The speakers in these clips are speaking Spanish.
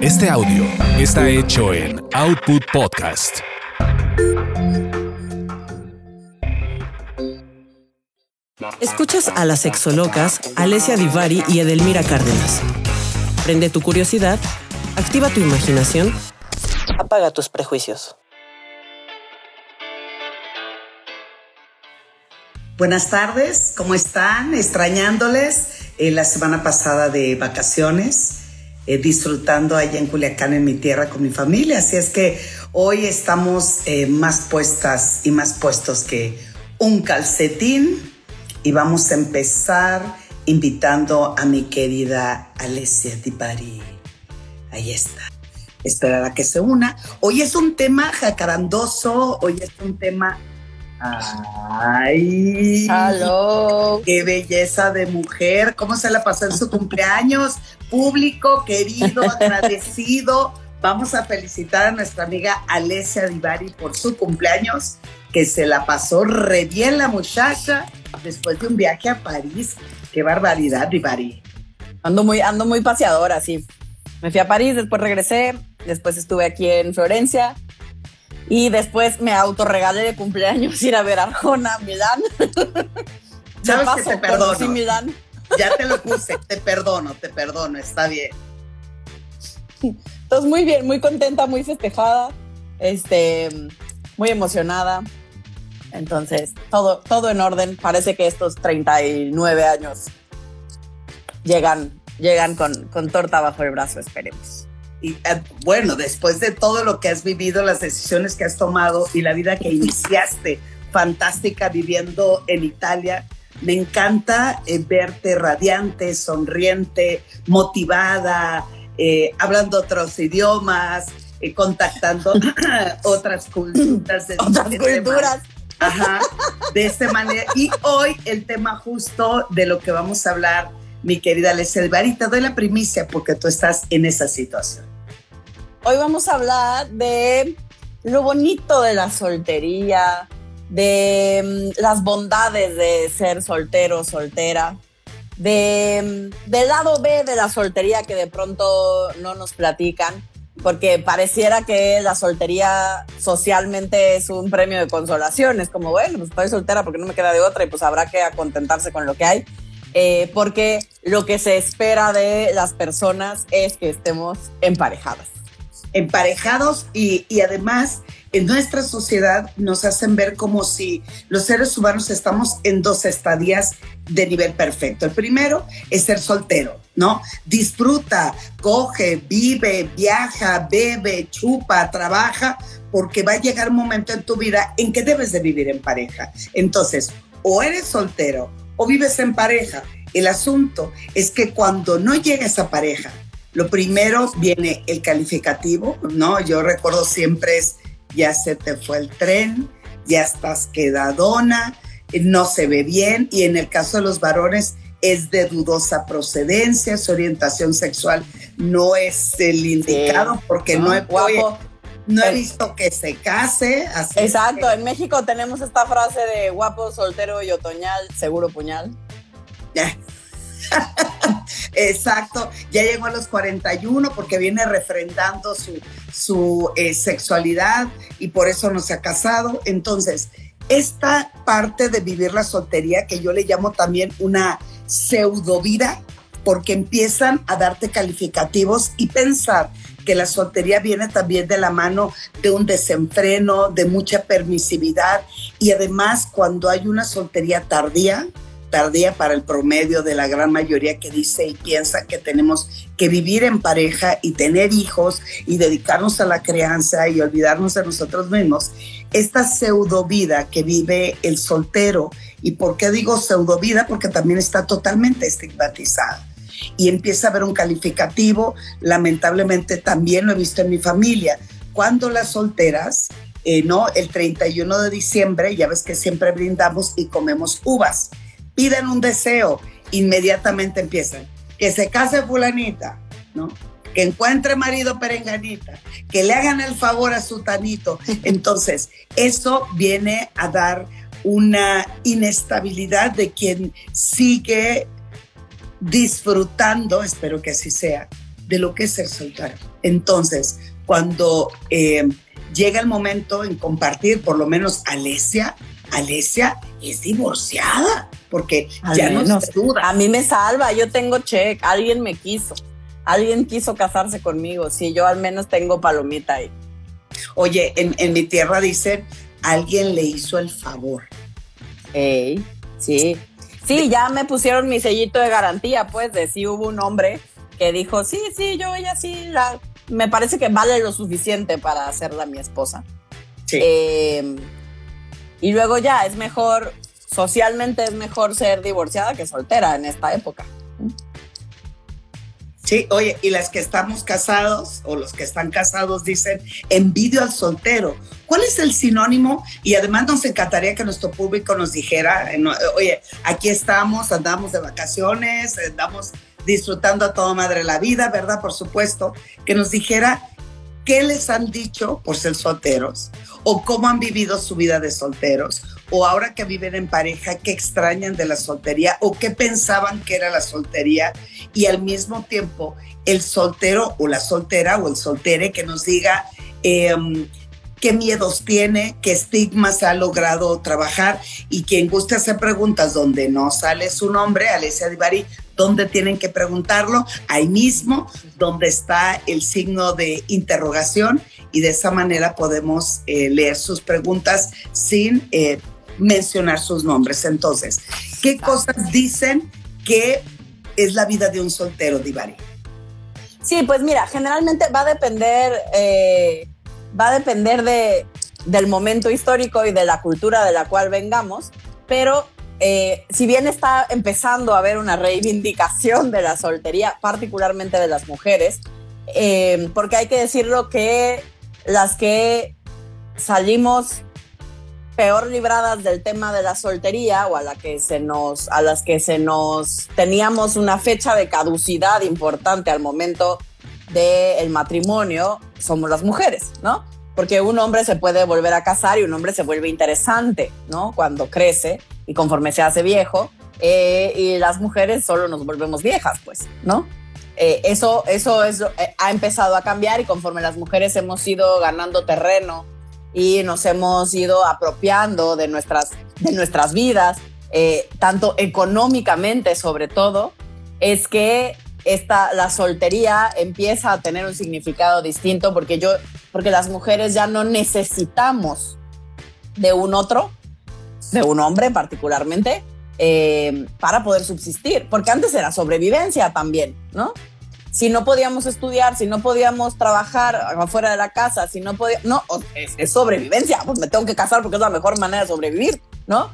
Este audio está hecho en Output Podcast. Escuchas a las sexolocas Alessia Divari y Edelmira Cárdenas. Prende tu curiosidad, activa tu imaginación, apaga tus prejuicios. Buenas tardes, ¿cómo están? Extrañándoles eh, la semana pasada de vacaciones, eh, disfrutando allá en Culiacán, en mi tierra, con mi familia. Así es que hoy estamos eh, más puestas y más puestos que un calcetín y vamos a empezar invitando a mi querida Alessia Dipari. Ahí está. Esperar a que se una. Hoy es un tema jacarandoso, hoy es un tema Ay, Hello. qué belleza de mujer. ¿Cómo se la pasó en su cumpleaños? Público, querido, agradecido. Vamos a felicitar a nuestra amiga Alessia Divari por su cumpleaños, que se la pasó re bien la muchacha después de un viaje a París. Qué barbaridad, Divari. Ando muy, ando muy paseadora, sí. Me fui a París, después regresé, después estuve aquí en Florencia y después me autorregalé de cumpleaños ir a ver Arjona, Milán. ¿Sabes que te perdono? conocí Milán. Ya te lo puse, te perdono, te perdono, está bien. Entonces, muy bien, muy contenta, muy festejada, este, muy emocionada. Entonces, todo, todo en orden. Parece que estos 39 años llegan, llegan con, con torta bajo el brazo, esperemos. Y eh, bueno, después de todo lo que has vivido, las decisiones que has tomado y la vida que iniciaste, fantástica viviendo en Italia, me encanta eh, verte radiante, sonriente, motivada, eh, hablando otros idiomas, eh, contactando otras culturas. De Otras culturas. Ajá, de esta manera. Y hoy el tema justo de lo que vamos a hablar, mi querida Alessia Alvari, te doy la primicia porque tú estás en esa situación. Hoy vamos a hablar de lo bonito de la soltería, de mm, las bondades de ser soltero soltera, de, mm, del lado B de la soltería que de pronto no nos platican, porque pareciera que la soltería socialmente es un premio de consolación. Es como, bueno, pues estoy soltera porque no me queda de otra y pues habrá que contentarse con lo que hay. Eh, porque lo que se espera de las personas es que estemos emparejadas. Emparejados y, y además en nuestra sociedad nos hacen ver como si los seres humanos estamos en dos estadías de nivel perfecto. El primero es ser soltero, ¿no? Disfruta, coge, vive, viaja, bebe, chupa, trabaja, porque va a llegar un momento en tu vida en que debes de vivir en pareja. Entonces, o eres soltero o vives en pareja. El asunto es que cuando no llega esa pareja, lo primero viene el calificativo, ¿no? Yo recuerdo siempre es, ya se te fue el tren, ya estás quedadona, no se ve bien y en el caso de los varones es de dudosa procedencia, su orientación sexual no es el indicado porque no, he, guapo. no he visto que se case. Así es Exacto, que- en México tenemos esta frase de guapo, soltero y otoñal, seguro puñal. Exacto, ya llegó a los 41 porque viene refrendando su, su eh, sexualidad y por eso no se ha casado. Entonces, esta parte de vivir la soltería que yo le llamo también una pseudo vida, porque empiezan a darte calificativos y pensar que la soltería viene también de la mano de un desenfreno, de mucha permisividad y además cuando hay una soltería tardía, tardía para el promedio de la gran mayoría que dice y piensa que tenemos que vivir en pareja y tener hijos y dedicarnos a la crianza y olvidarnos de nosotros mismos, esta pseudo vida que vive el soltero, y por qué digo pseudo vida, porque también está totalmente estigmatizada. Y empieza a haber un calificativo, lamentablemente también lo he visto en mi familia, cuando las solteras, eh, no, el 31 de diciembre, ya ves que siempre brindamos y comemos uvas piden un deseo, inmediatamente empiezan. Que se case fulanita, ¿no? Que encuentre marido perenganita, que le hagan el favor a su tanito. Entonces, eso viene a dar una inestabilidad de quien sigue disfrutando, espero que así sea, de lo que es ser soltero. Entonces, cuando eh, llega el momento en compartir, por lo menos Alesia, Alesia es divorciada, porque ya no se duda. A mí me salva, yo tengo check, alguien me quiso, alguien quiso casarse conmigo, sí, yo al menos tengo palomita ahí. Oye, en, en mi tierra dicen, alguien le hizo el favor. Ey, sí. Sí, ya me pusieron mi sellito de garantía, pues, de si hubo un hombre que dijo, sí, sí, yo ella sí, la, me parece que vale lo suficiente para hacerla mi esposa. Sí. Eh, y luego ya, es mejor, socialmente es mejor ser divorciada que soltera en esta época. Sí, oye, y las que estamos casados o los que están casados dicen envidio al soltero. ¿Cuál es el sinónimo? Y además nos encantaría que nuestro público nos dijera, oye, aquí estamos, andamos de vacaciones, andamos disfrutando a toda madre la vida, ¿verdad? Por supuesto, que nos dijera qué les han dicho por ser solteros o cómo han vivido su vida de solteros o ahora que viven en pareja, qué extrañan de la soltería o qué pensaban que era la soltería y al mismo tiempo el soltero o la soltera o el soltere que nos diga eh, qué miedos tiene, qué estigmas ha logrado trabajar y quien guste hacer preguntas donde no sale su nombre, Alessia Divari, ¿dónde tienen que preguntarlo? Ahí mismo, donde está el signo de interrogación y de esa manera podemos eh, leer sus preguntas sin eh, mencionar sus nombres. Entonces, ¿qué cosas dicen que es la vida de un soltero, Divari? Sí, pues mira, generalmente va a depender... Eh va a depender de, del momento histórico y de la cultura de la cual vengamos, pero eh, si bien está empezando a haber una reivindicación de la soltería, particularmente de las mujeres, eh, porque hay que decirlo que las que salimos peor libradas del tema de la soltería o a la que se nos a las que se nos teníamos una fecha de caducidad importante al momento del matrimonio somos las mujeres, ¿no? Porque un hombre se puede volver a casar y un hombre se vuelve interesante, ¿no? Cuando crece y conforme se hace viejo, eh, y las mujeres solo nos volvemos viejas, pues, ¿no? Eh, eso eso es, eh, ha empezado a cambiar y conforme las mujeres hemos ido ganando terreno y nos hemos ido apropiando de nuestras, de nuestras vidas, tanto económicamente sobre todo, es que esta, la soltería empieza a tener un significado distinto porque yo, porque las mujeres ya no necesitamos de un otro, de un hombre particularmente, eh, para poder subsistir, porque antes era sobrevivencia también, ¿no? Si no podíamos estudiar, si no podíamos trabajar afuera de la casa, si no podía, no, es, es sobrevivencia, pues me tengo que casar porque es la mejor manera de sobrevivir, ¿no?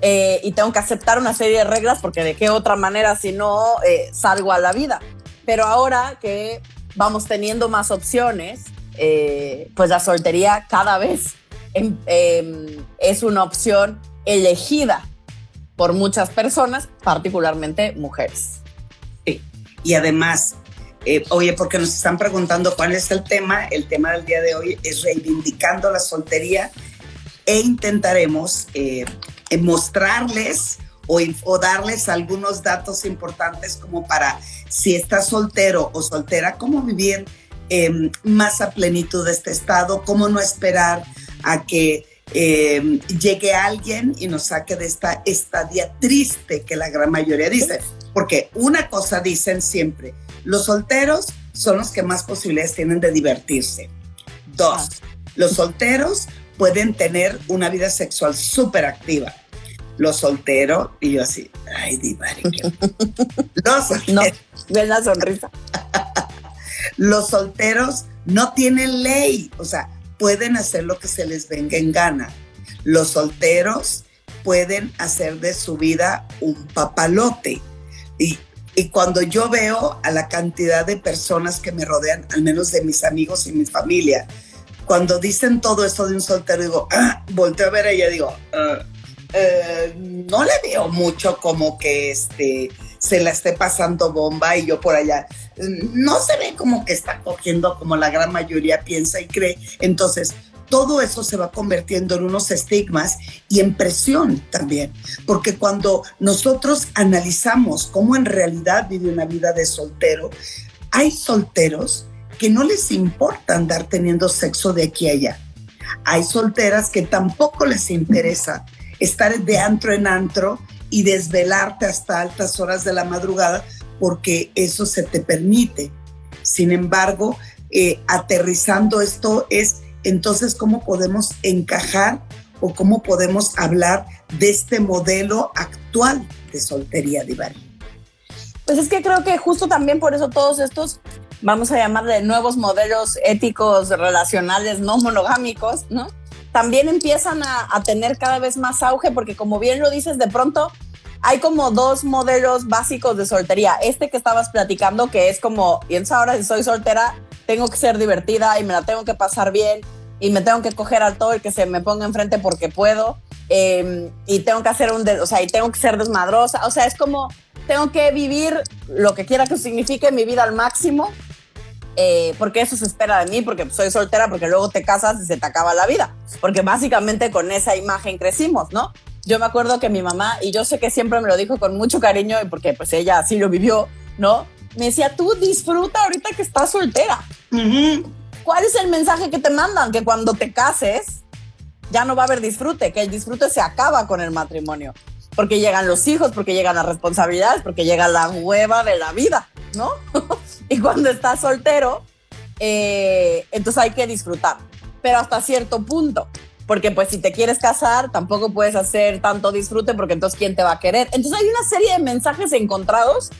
Eh, y tengo que aceptar una serie de reglas porque de qué otra manera si no eh, salgo a la vida. Pero ahora que vamos teniendo más opciones, eh, pues la soltería cada vez em, em, es una opción elegida por muchas personas, particularmente mujeres. Sí. Y además, oye, porque nos están preguntando cuál es el tema, el tema del día de hoy es reivindicando la soltería e intentaremos mostrarles o, darles algunos datos importantes como para si estás soltero o soltera, cómo vivir em, más a plenitud de este estado, cómo no esperar a que em, llegue alguien y nos saque de esta estadía triste que la gran mayoría dice. Porque una cosa dicen siempre, los solteros son los que más posibilidades tienen de divertirse. Dos, los solteros pueden tener una vida sexual súper activa los solteros, y yo así, ay, Divari. los solteros. No, ven la sonrisa. los solteros no tienen ley, o sea, pueden hacer lo que se les venga en gana. Los solteros pueden hacer de su vida un papalote. Y, y cuando yo veo a la cantidad de personas que me rodean, al menos de mis amigos y mi familia, cuando dicen todo esto de un soltero, digo, ah, volteo a ver a ella, digo, ah, eh, no le veo mucho como que este, se la esté pasando bomba y yo por allá. No se ve como que está cogiendo como la gran mayoría piensa y cree. Entonces, todo eso se va convirtiendo en unos estigmas y en presión también, porque cuando nosotros analizamos cómo en realidad vive una vida de soltero, hay solteros que no les importa andar teniendo sexo de aquí a allá. Hay solteras que tampoco les interesa estar de antro en antro y desvelarte hasta altas horas de la madrugada porque eso se te permite. Sin embargo, eh, aterrizando esto es entonces cómo podemos encajar o cómo podemos hablar de este modelo actual de soltería Divari. Pues es que creo que justo también por eso todos estos, vamos a llamarle nuevos modelos éticos relacionales no monogámicos, ¿no? También empiezan a, a tener cada vez más auge porque como bien lo dices, de pronto hay como dos modelos básicos de soltería. Este que estabas platicando, que es como, y ahora si soy soltera, tengo que ser divertida y me la tengo que pasar bien y me tengo que coger al todo y que se me ponga enfrente porque puedo. Em, y tengo que hacer un, o sea, y tengo que ser desmadrosa. O sea, es como, tengo que vivir lo que quiera que signifique mi vida al máximo, eh, porque eso se espera de mí, porque soy soltera, porque luego te casas y se te acaba la vida. Porque básicamente con esa imagen crecimos, ¿no? Yo me acuerdo que mi mamá, y yo sé que siempre me lo dijo con mucho cariño, porque pues ella así lo vivió, ¿no? Me decía, tú disfruta ahorita que estás soltera. ¿Cuál es el mensaje que te mandan? Que cuando te cases ya no va a haber disfrute, que el disfrute se acaba con el matrimonio. Porque llegan los hijos, porque llegan las responsabilidades, porque llega la hueva de la vida, ¿no? y cuando estás soltero, eh, entonces hay que disfrutar, pero hasta cierto punto porque pues si te quieres casar tampoco puedes hacer tanto disfrute porque entonces ¿quién te va a querer? Entonces hay una serie de mensajes encontrados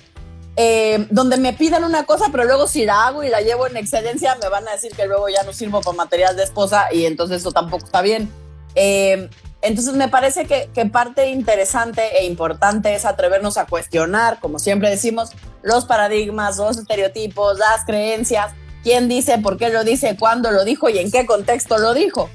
eh, donde me piden una cosa, pero luego si la hago y la llevo en excelencia me van a decir que luego ya no sirvo para material de esposa y entonces eso tampoco está bien. Eh, entonces me parece que, que, parte interesante e importante es atrevernos a cuestionar, como siempre decimos, los paradigmas, los estereotipos, las creencias, quién dice, por qué lo dice, cuándo lo dijo y en qué contexto lo dijo.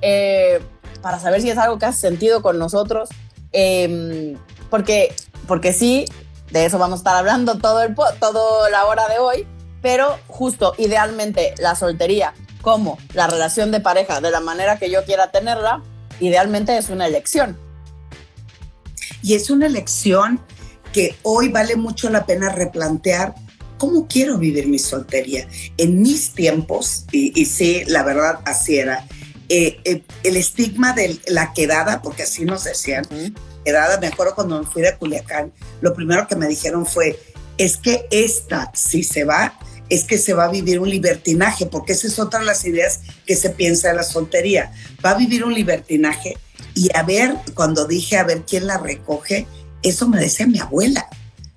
Eh, para saber si es algo que hace sentido con nosotros, em, porque, porque sí, de eso vamos a estar hablando todo, el, todo la hora de hoy, pero justo, idealmente, la soltería como la relación de pareja de la manera que yo quiera tenerla, idealmente es una elección. Y es una elección que hoy vale mucho la pena replantear cómo quiero vivir mi soltería. En mis tiempos, y, y sí, la verdad así era, eh, eh, el estigma de la quedada, porque así nos decían, me acuerdo cuando me fui de Culiacán, lo primero que me dijeron fue, es que esta, si se va, es que se va a vivir un libertinaje, porque esa es otra de las ideas que se piensa de la soltería. Va a vivir un libertinaje y a ver, cuando dije a ver quién la recoge, eso me decía mi abuela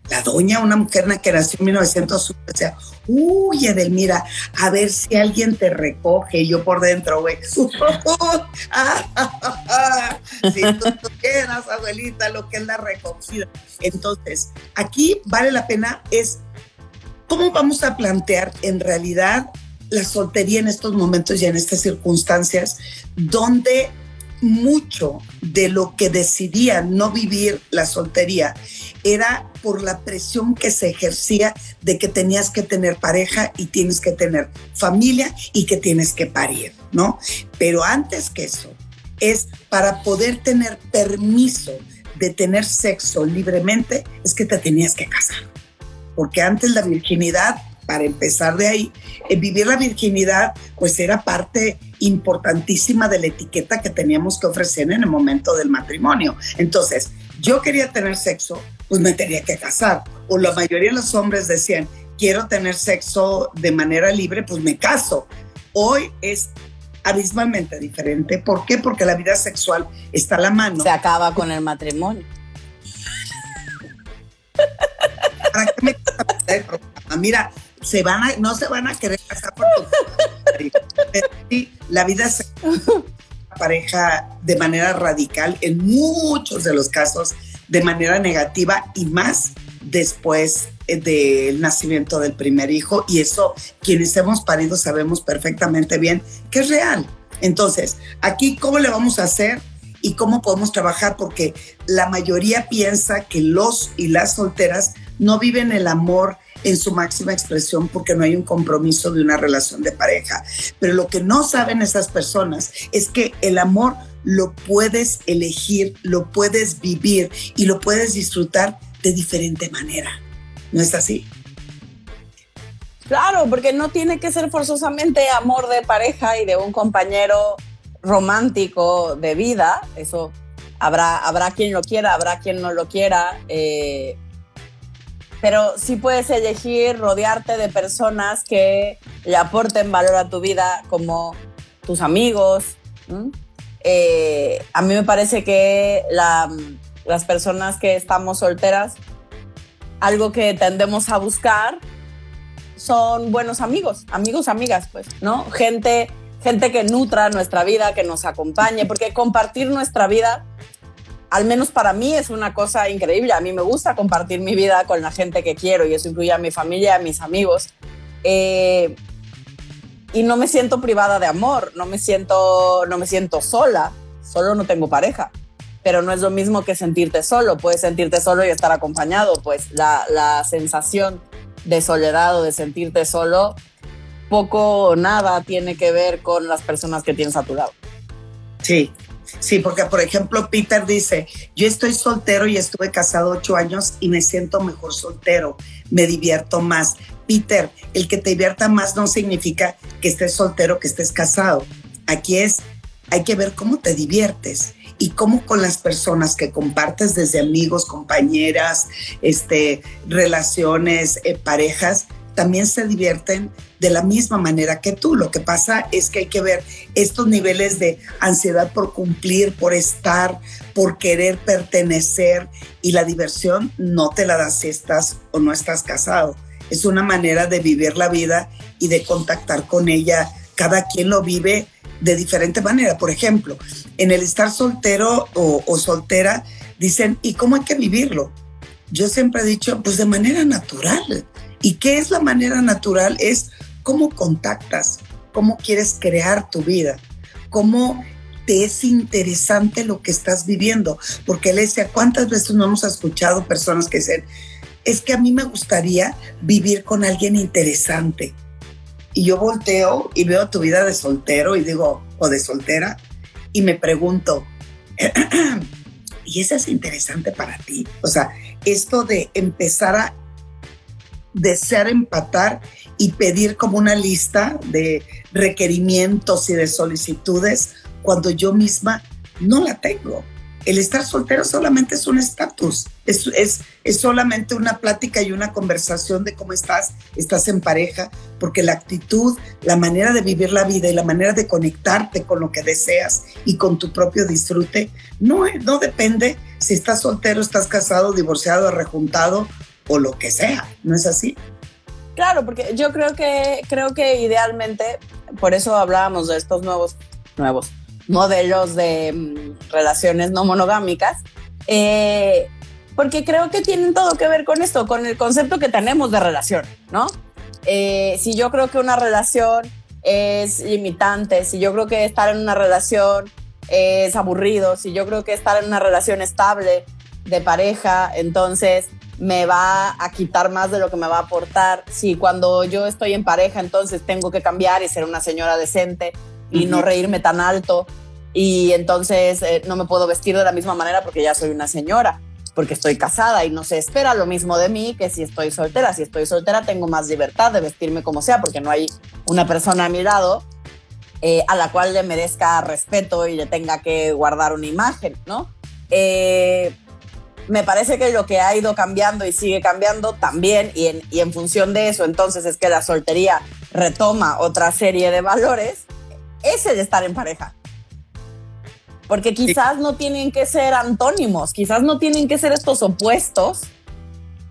la doña, una mujer que nació en 1901, decía, uy, Edelmira, a ver si alguien te recoge. Yo por dentro, güey, si tú quieras, abuelita, lo que es la recogida. Entonces, aquí vale la pena es, ¿cómo vamos a plantear en realidad la soltería en estos momentos y en estas circunstancias donde mucho de lo que decidía no vivir la soltería era por la presión que se ejercía de que tenías que tener pareja y tienes que tener familia y que tienes que parir, ¿no? Pero antes que eso, es para poder tener permiso de tener sexo libremente, es que te tenías que casar. Porque antes la virginidad, para empezar de ahí, eh, vivir la virginidad, pues era parte importantísima de la etiqueta que teníamos que ofrecer en el momento del matrimonio. Entonces, yo quería tener sexo, pues me tenía que casar. O la mayoría de los hombres decían, quiero tener sexo de manera libre, pues me caso. Hoy es abismalmente diferente. ¿Por qué? Porque la vida sexual está a la mano. Se acaba con el matrimonio. ¿Para qué me Mira, se van a, no se van a querer casar por tu la vida sexual pareja de manera radical, en muchos de los casos de manera negativa y más después eh, del nacimiento del primer hijo. Y eso quienes hemos parido sabemos perfectamente bien que es real. Entonces, aquí, ¿cómo le vamos a hacer? y cómo podemos trabajar, porque la mayoría piensa que los y las solteras no viven el amor en su máxima expresión porque no hay un compromiso de una relación de pareja. Pero lo que no saben esas personas es que el amor lo puedes elegir, lo puedes vivir y lo puedes disfrutar de diferente manera. ¿No es así? Claro, porque no tiene que ser forzosamente amor de pareja y de un compañero romántico de vida. Eso habrá, habrá quien lo quiera, habrá quien no lo quiera. Eh, pero sí puedes elegir rodearte de personas que le aporten valor a tu vida, como tus amigos. Eh, a mí me parece que las personas que estamos solteras, algo que tendemos a buscar son buenos amigos, amigos, amigas, pues, ¿no? Gente, gente que nutra nuestra vida, que nos acompañe, porque compartir nuestra vida al menos para mí es una cosa increíble. A mí me gusta compartir mi vida con la gente que quiero y eso incluye a mi familia, a mis amigos. Eh, y no me siento privada de amor, no me siento, no me siento sola, solo no tengo pareja. Pero no es lo mismo que sentirte solo. Puedes sentirte solo y estar acompañado. Pues la, la sensación de soledad o de sentirte solo, poco o nada tiene que ver con las personas que tienes a tu lado. Sí, Sí, porque por ejemplo Peter dice, yo estoy soltero y estuve casado ocho años y me siento mejor soltero, me divierto más. Peter, el que te divierta más no significa que estés soltero, que estés casado. Aquí es, hay que ver cómo te diviertes y cómo con las personas que compartes desde amigos, compañeras, este, relaciones, eh, parejas, también se divierten de la misma manera que tú. Lo que pasa es que hay que ver estos niveles de ansiedad por cumplir, por estar, por querer pertenecer y la diversión no te la das si estás o no estás casado. Es una manera de vivir la vida y de contactar con ella. Cada quien lo vive de diferente manera. Por ejemplo, en el estar soltero o, o soltera, dicen, ¿y cómo hay que vivirlo? Yo siempre he dicho, pues de manera natural ¿Y qué es la manera natural? Es cómo contactas, cómo quieres crear tu vida, cómo te es interesante lo que estás viviendo. Porque decía, ¿cuántas veces no hemos escuchado personas que dicen, es que a mí me gustaría vivir con alguien interesante? Y yo volteo y veo tu vida de soltero y digo, o de soltera, y me pregunto, ¿y eso es interesante para ti? O sea, esto de empezar a desear empatar y pedir como una lista de requerimientos y de solicitudes cuando yo misma no la tengo. El estar soltero solamente es un estatus, es, es, es, solamente una plática y una conversación de cómo estás, estás en pareja, porque la actitud, la manera de vivir la vida y la manera de conectarte con lo que deseas y con tu propio disfrute, no, no depende si estás soltero, estás casado, divorciado, rejuntado o lo que sea, ¿no es así? Claro, porque yo creo que, creo que idealmente, por eso hablábamos de estos nuevos, nuevos modelos de mm, relaciones no monogámicas, eh, porque creo que tienen todo que ver con esto, con el concepto que tenemos de relación, ¿no? Eh, si yo creo que una relación es limitante, si yo creo que estar en una relación es aburrido, si yo creo que estar en una relación estable de pareja, entonces me va a quitar más de lo que me va a aportar. Si cuando yo estoy en pareja, entonces tengo que cambiar y ser una señora decente y no reírme tan alto. Y entonces eh, no me puedo vestir de la misma manera porque ya soy una señora, porque estoy casada y no se espera lo mismo de mí que si estoy soltera. Si estoy soltera tengo más libertad de vestirme como sea porque no hay una persona a mi lado eh, a la cual le merezca respeto y le tenga que guardar una imagen, ¿no? Eh, me parece que lo que ha ido cambiando y sigue cambiando también, y en, y en función de eso, entonces es que la soltería retoma otra serie de valores, es el estar en pareja. Porque quizás no tienen que ser antónimos, quizás no tienen que ser estos opuestos,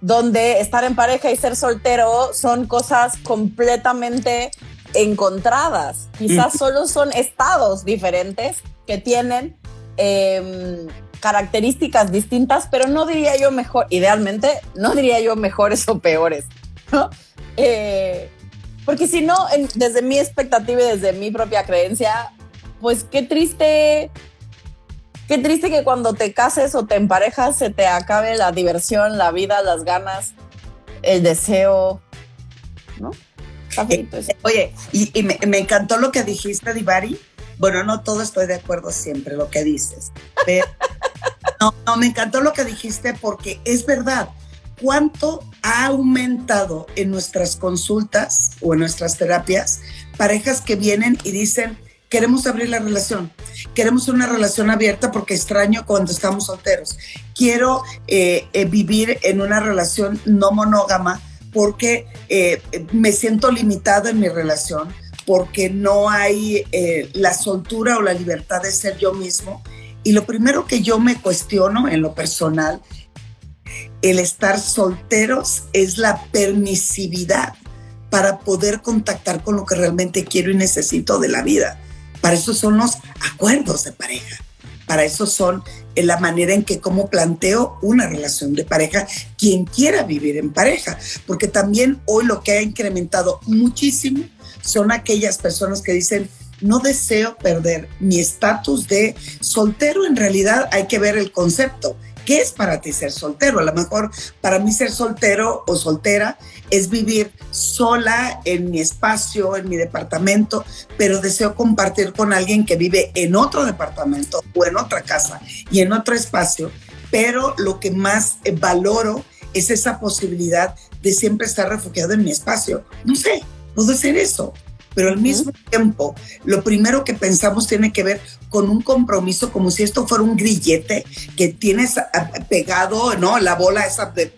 donde estar en pareja y ser soltero son cosas completamente encontradas. Quizás solo son estados diferentes que tienen eh, características distintas, pero no diría yo mejor, idealmente, no diría yo mejores o peores, ¿no? Eh, porque si no, desde mi expectativa y desde mi propia creencia, pues qué triste, qué triste que cuando te cases o te emparejas se te acabe la diversión, la vida, las ganas, el deseo, ¿no? Eh, oye, y, me, me, encantó lo que dijiste, Divari. Bueno, no todo estoy de acuerdo siempre lo que dices, pero no, me encantó lo que dijiste porque es verdad. ¿cuánto ha aumentado en nuestras consultas o en nuestras terapias parejas que vienen y dicen, queremos abrir la relación, queremos una relación abierta porque extraño cuando estamos solteros, quiero eh, eh, vivir en una relación no monógama porque eh, me siento limitado en mi relación, porque no hay la soltura o la libertad de ser yo mismo. Y lo primero que yo me cuestiono en lo personal, el estar solteros es la permisividad para poder contactar con lo que realmente quiero y necesito de la vida. Para eso son los acuerdos de pareja. Para eso son eh, la manera en que cómo planteo una relación de pareja, quien quiera vivir en pareja. Porque también hoy lo que ha incrementado muchísimo son aquellas personas que dicen, no deseo perder mi estatus de soltero. En realidad hay que ver el concepto. ¿Qué es para ti ser soltero? A lo mejor para mí ser soltero o soltera es vivir sola en mi espacio, en mi departamento, pero deseo compartir con alguien que vive en otro departamento o en otra casa y en otro espacio, pero lo que más valoro es esa posibilidad de siempre estar refugiado en mi espacio. No sé, puedo ser eso pero al mismo tiempo, lo primero que pensamos tiene que ver con un compromiso, como si esto fuera un grillete que tienes pegado, ¿no? La bola esa de,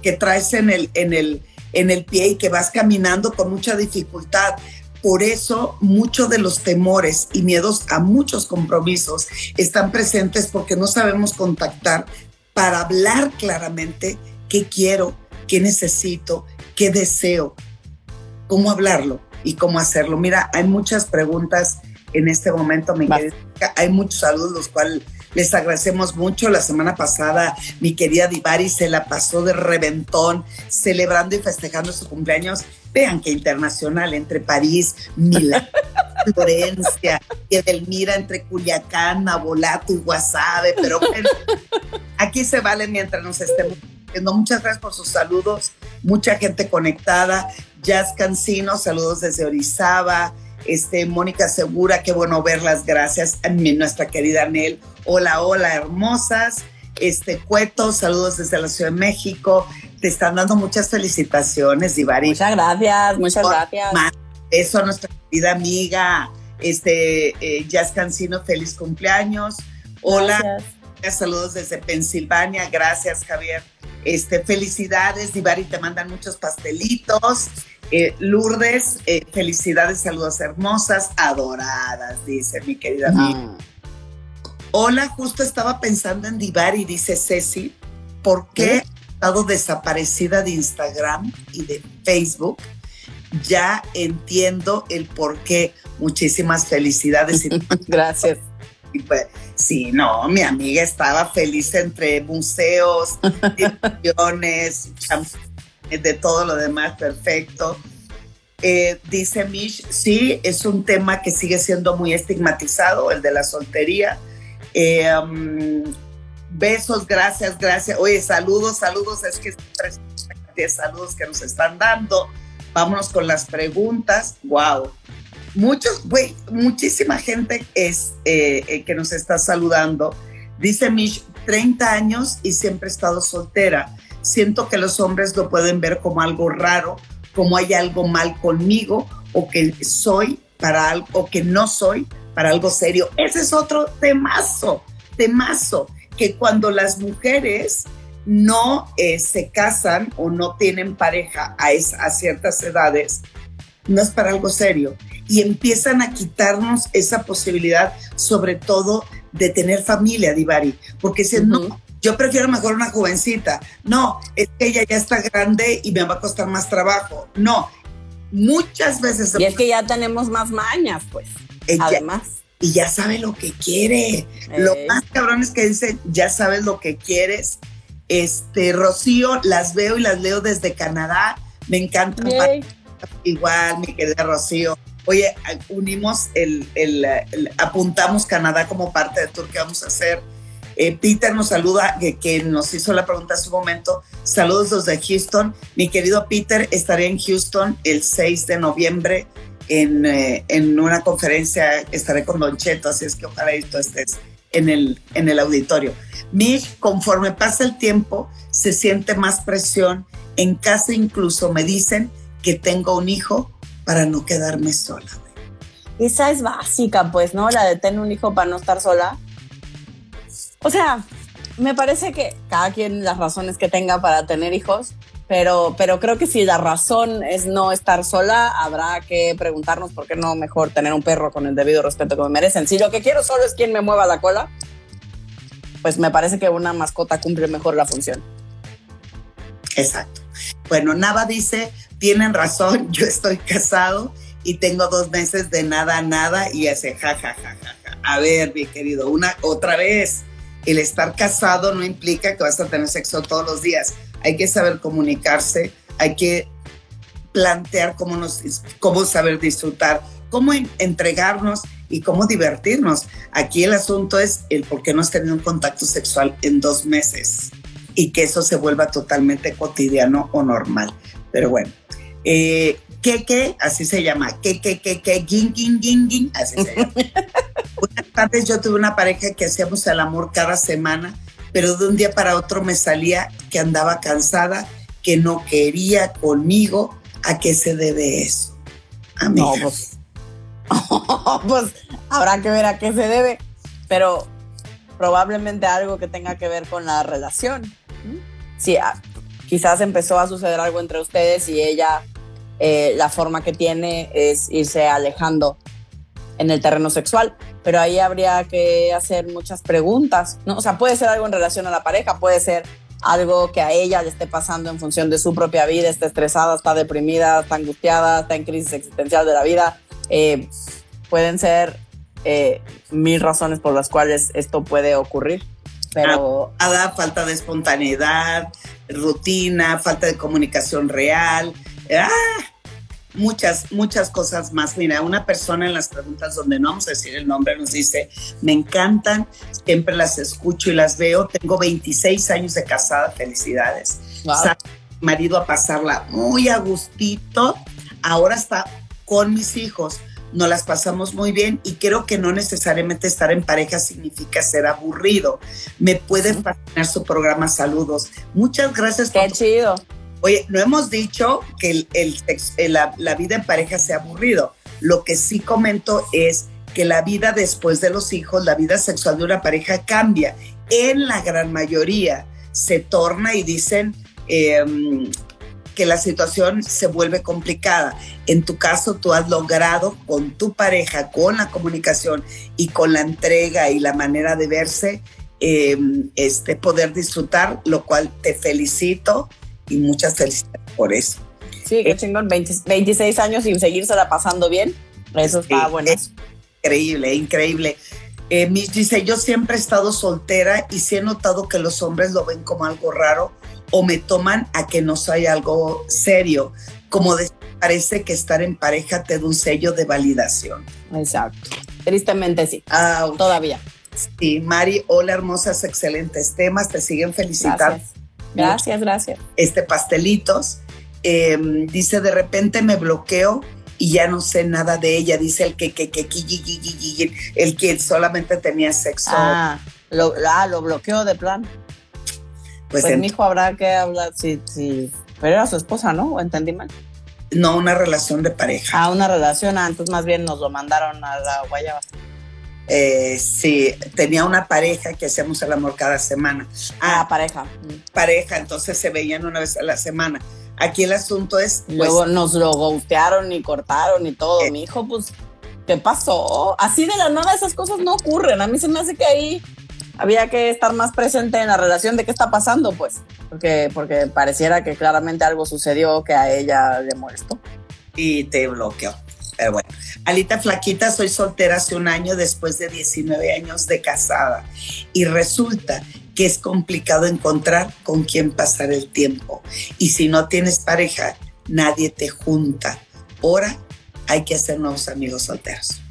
que traes en el, en, el, en el pie y que vas caminando con mucha dificultad. Por eso muchos de los temores y miedos a muchos compromisos están presentes porque no sabemos contactar para hablar claramente qué quiero, qué necesito, qué deseo, cómo hablarlo y cómo hacerlo. Mira, hay muchas preguntas en este momento, querida. Hay muchos saludos, los cuales les agradecemos mucho. La semana pasada, mi querida Divari se la pasó de reventón, celebrando y festejando su cumpleaños. Vean que internacional, entre París, Milán, Florencia, y Edelmira, entre Culiacán, Nabolato y Guasave. Pero bueno, aquí se vale mientras nos estemos viendo. Muchas gracias por sus saludos. Mucha gente conectada. Jazz Cancino, saludos desde Orizaba. Este, Mónica Segura, qué bueno verlas, gracias. A nuestra querida Nel, hola, hola, hermosas. Este, Cueto, saludos desde la Ciudad de México. Te están dando muchas felicitaciones, Divari. Muchas gracias, muchas gracias. Eso a nuestra querida amiga, este, eh, Jazz Cancino, feliz cumpleaños. Hola, saludos desde Pensilvania, gracias, Javier. Este, felicidades, Divari, te mandan muchos pastelitos. Eh, Lourdes, eh, felicidades, saludos hermosas, adoradas, dice mi querida amiga. Hola, justo estaba pensando en Divari, dice Ceci, ¿por qué ha estado desaparecida de Instagram y de Facebook? Ya entiendo el por qué. Muchísimas felicidades. Gracias. Pues, sí, no, mi amiga estaba feliz entre museos, instituciones, de todo lo demás, perfecto. Eh, dice Mish, sí, es un tema que sigue siendo muy estigmatizado, el de la soltería. Eh, um, besos, gracias, gracias. Oye, saludos, saludos, es que es saludos que nos están dando. Vámonos con las preguntas. Wow. Muchos, güey, muchísima gente es eh, que nos está saludando. Dice Mish, 30 años y siempre he estado soltera siento que los hombres lo pueden ver como algo raro, como hay algo mal conmigo o que soy para algo o que no soy para algo serio. Ese es otro temazo, temazo, que cuando las mujeres no eh, se casan o no tienen pareja a ciertas edades, no es para algo serio. Y empiezan a quitarnos esa posibilidad, sobre todo de tener familia, Divari, porque si no, yo prefiero mejor una jovencita. No, es que ella ya está grande y me va a costar más trabajo. No, muchas veces. Y es que ya tenemos más mañas, pues. además. Y ya sabe lo que quiere. Lo más cabrón es que dice, ya sabes lo que quieres. Este, Rocío, las veo y las leo desde Canadá. Me encanta. Igual, mi querida Rocío. Oye, unimos el, apuntamos Canadá como parte del tour que vamos a hacer eh, Peter nos saluda, que, nos hizo la pregunta hace un momento. Saludos desde Houston. Mi querido Peter, estaré en Houston el 6 de noviembre en, eh, en una conferencia. Estaré con Don Cheto, así es que ojalá tú estés en el, en el auditorio. Mish, conforme pasa el tiempo, se siente más presión. En casa incluso me dicen que tengo un hijo para no quedarme sola. Esa es básica, pues, ¿no? La de tener un hijo para no estar sola. O sea, me parece que cada quien las razones que tenga para tener hijos, pero, pero creo que si la razón es no estar sola, habrá que preguntarnos por qué no mejor tener un perro con el debido respeto que me merecen. Si lo que quiero solo es quien me mueva la cola, pues me parece que una mascota cumple mejor la función. Exacto. Bueno, Nava dice, tienen razón, yo estoy casado y tengo dos meses de nada a nada y hace ja, ja, ja, ja. A ver, mi querido, una otra vez, el estar casado no implica que vas a tener sexo todos los días. Hay que saber comunicarse, hay que plantear cómo, nos, cómo saber disfrutar, cómo entregarnos y cómo divertirnos. Aquí el asunto es el por qué no has tenido un contacto sexual en dos meses y que eso se vuelva totalmente cotidiano o normal. Pero bueno, eh, que, así se llama, que, que, que, que, gin, gin, gin, gin, así se llama. Tardes, yo tuve una pareja que hacíamos el amor cada semana, pero de un día para otro me salía que andaba cansada, que no quería conmigo. ¿A qué se debe eso? No, pues, pues habrá que ver a qué se debe, pero probablemente algo que tenga que ver con la relación. Sí, ah, quizás empezó a suceder algo entre ustedes y ella eh, la forma que tiene es irse alejando en el terreno sexual, pero ahí habría que hacer muchas preguntas, ¿no? O sea, puede ser algo en relación a la pareja, puede ser algo que a ella le esté pasando en función de su propia vida, está estresada, está deprimida, está angustiada, está en crisis existencial de la vida. Eh, pueden ser eh, mil razones por las cuales esto puede ocurrir. Pero... Nada, falta de espontaneidad, rutina, falta de comunicación real, ¡Ah! muchas, muchas cosas más. Mira, una persona en las preguntas donde no vamos a decir el nombre nos dice, me encantan, siempre las escucho y las veo, tengo 26 años de casada, felicidades. marido a pasarla muy a gustito, ahora está con mis hijos, nos las pasamos muy bien y creo que no necesariamente estar en pareja significa ser aburrido. Me puede fascinar su programa, saludos. Muchas gracias. Qué chido. Oye, no hemos dicho que el, la, vida en pareja sea aburrido. Lo que sí comento es que la vida después de los hijos, la vida sexual de una pareja cambia. En la gran mayoría se torna y dicen em, que la situación se vuelve complicada. En tu caso, tú has logrado con tu pareja, con la comunicación y con la entrega y la manera de verse, em, este, poder disfrutar, lo cual te felicito y muchas felicidades por eso. Sí, qué eh, chingón, 26 años sin seguírsela pasando bien, eso está bueno. increíble, increíble. Eh, dice, yo siempre he estado soltera y sí he notado que los hombres lo ven como algo raro o me toman a que no soy algo serio, como parece que estar en pareja te da un sello de validación. Exacto, tristemente sí, ah, todavía. Sí, Mari, hola hermosas, excelentes temas, te siguen felicitando. Gracias, gracias. Este pastelitos. Em, dice, de repente me bloqueo y ya no sé nada de ella. Dice el que, que, que, que el que solamente tenía sexo. Ah, lo, ah, lo bloqueó de plan. Pues, pues mi hijo habrá que hablar, sí, sí. Pero era su esposa, ¿no? ¿O entendí mal? No, una relación de pareja. Ah, una relación, ah, entonces más bien nos lo mandaron a la guayaba. Eh, sí, tenía una pareja que hacíamos el amor cada semana. Ah, ah pareja. Pareja, entonces se veían una vez a la semana. Aquí el asunto es. Pues, Luego nos lo gustearon y cortaron y todo. Eh, Mi hijo, pues, ¿qué pasó? Así de la nada esas cosas no ocurren. A mí se me hace que ahí había que estar más presente en la relación de qué está pasando, pues. Porque, porque pareciera que claramente algo sucedió que a ella le molestó. Y te bloqueó. Pero bueno, Alita Flaquita, soy soltera hace un año después de 19 años de casada y resulta que es complicado encontrar con quién pasar el tiempo. Y si no tienes pareja, nadie te junta. Ahora hay que hacer nuevos amigos solteros.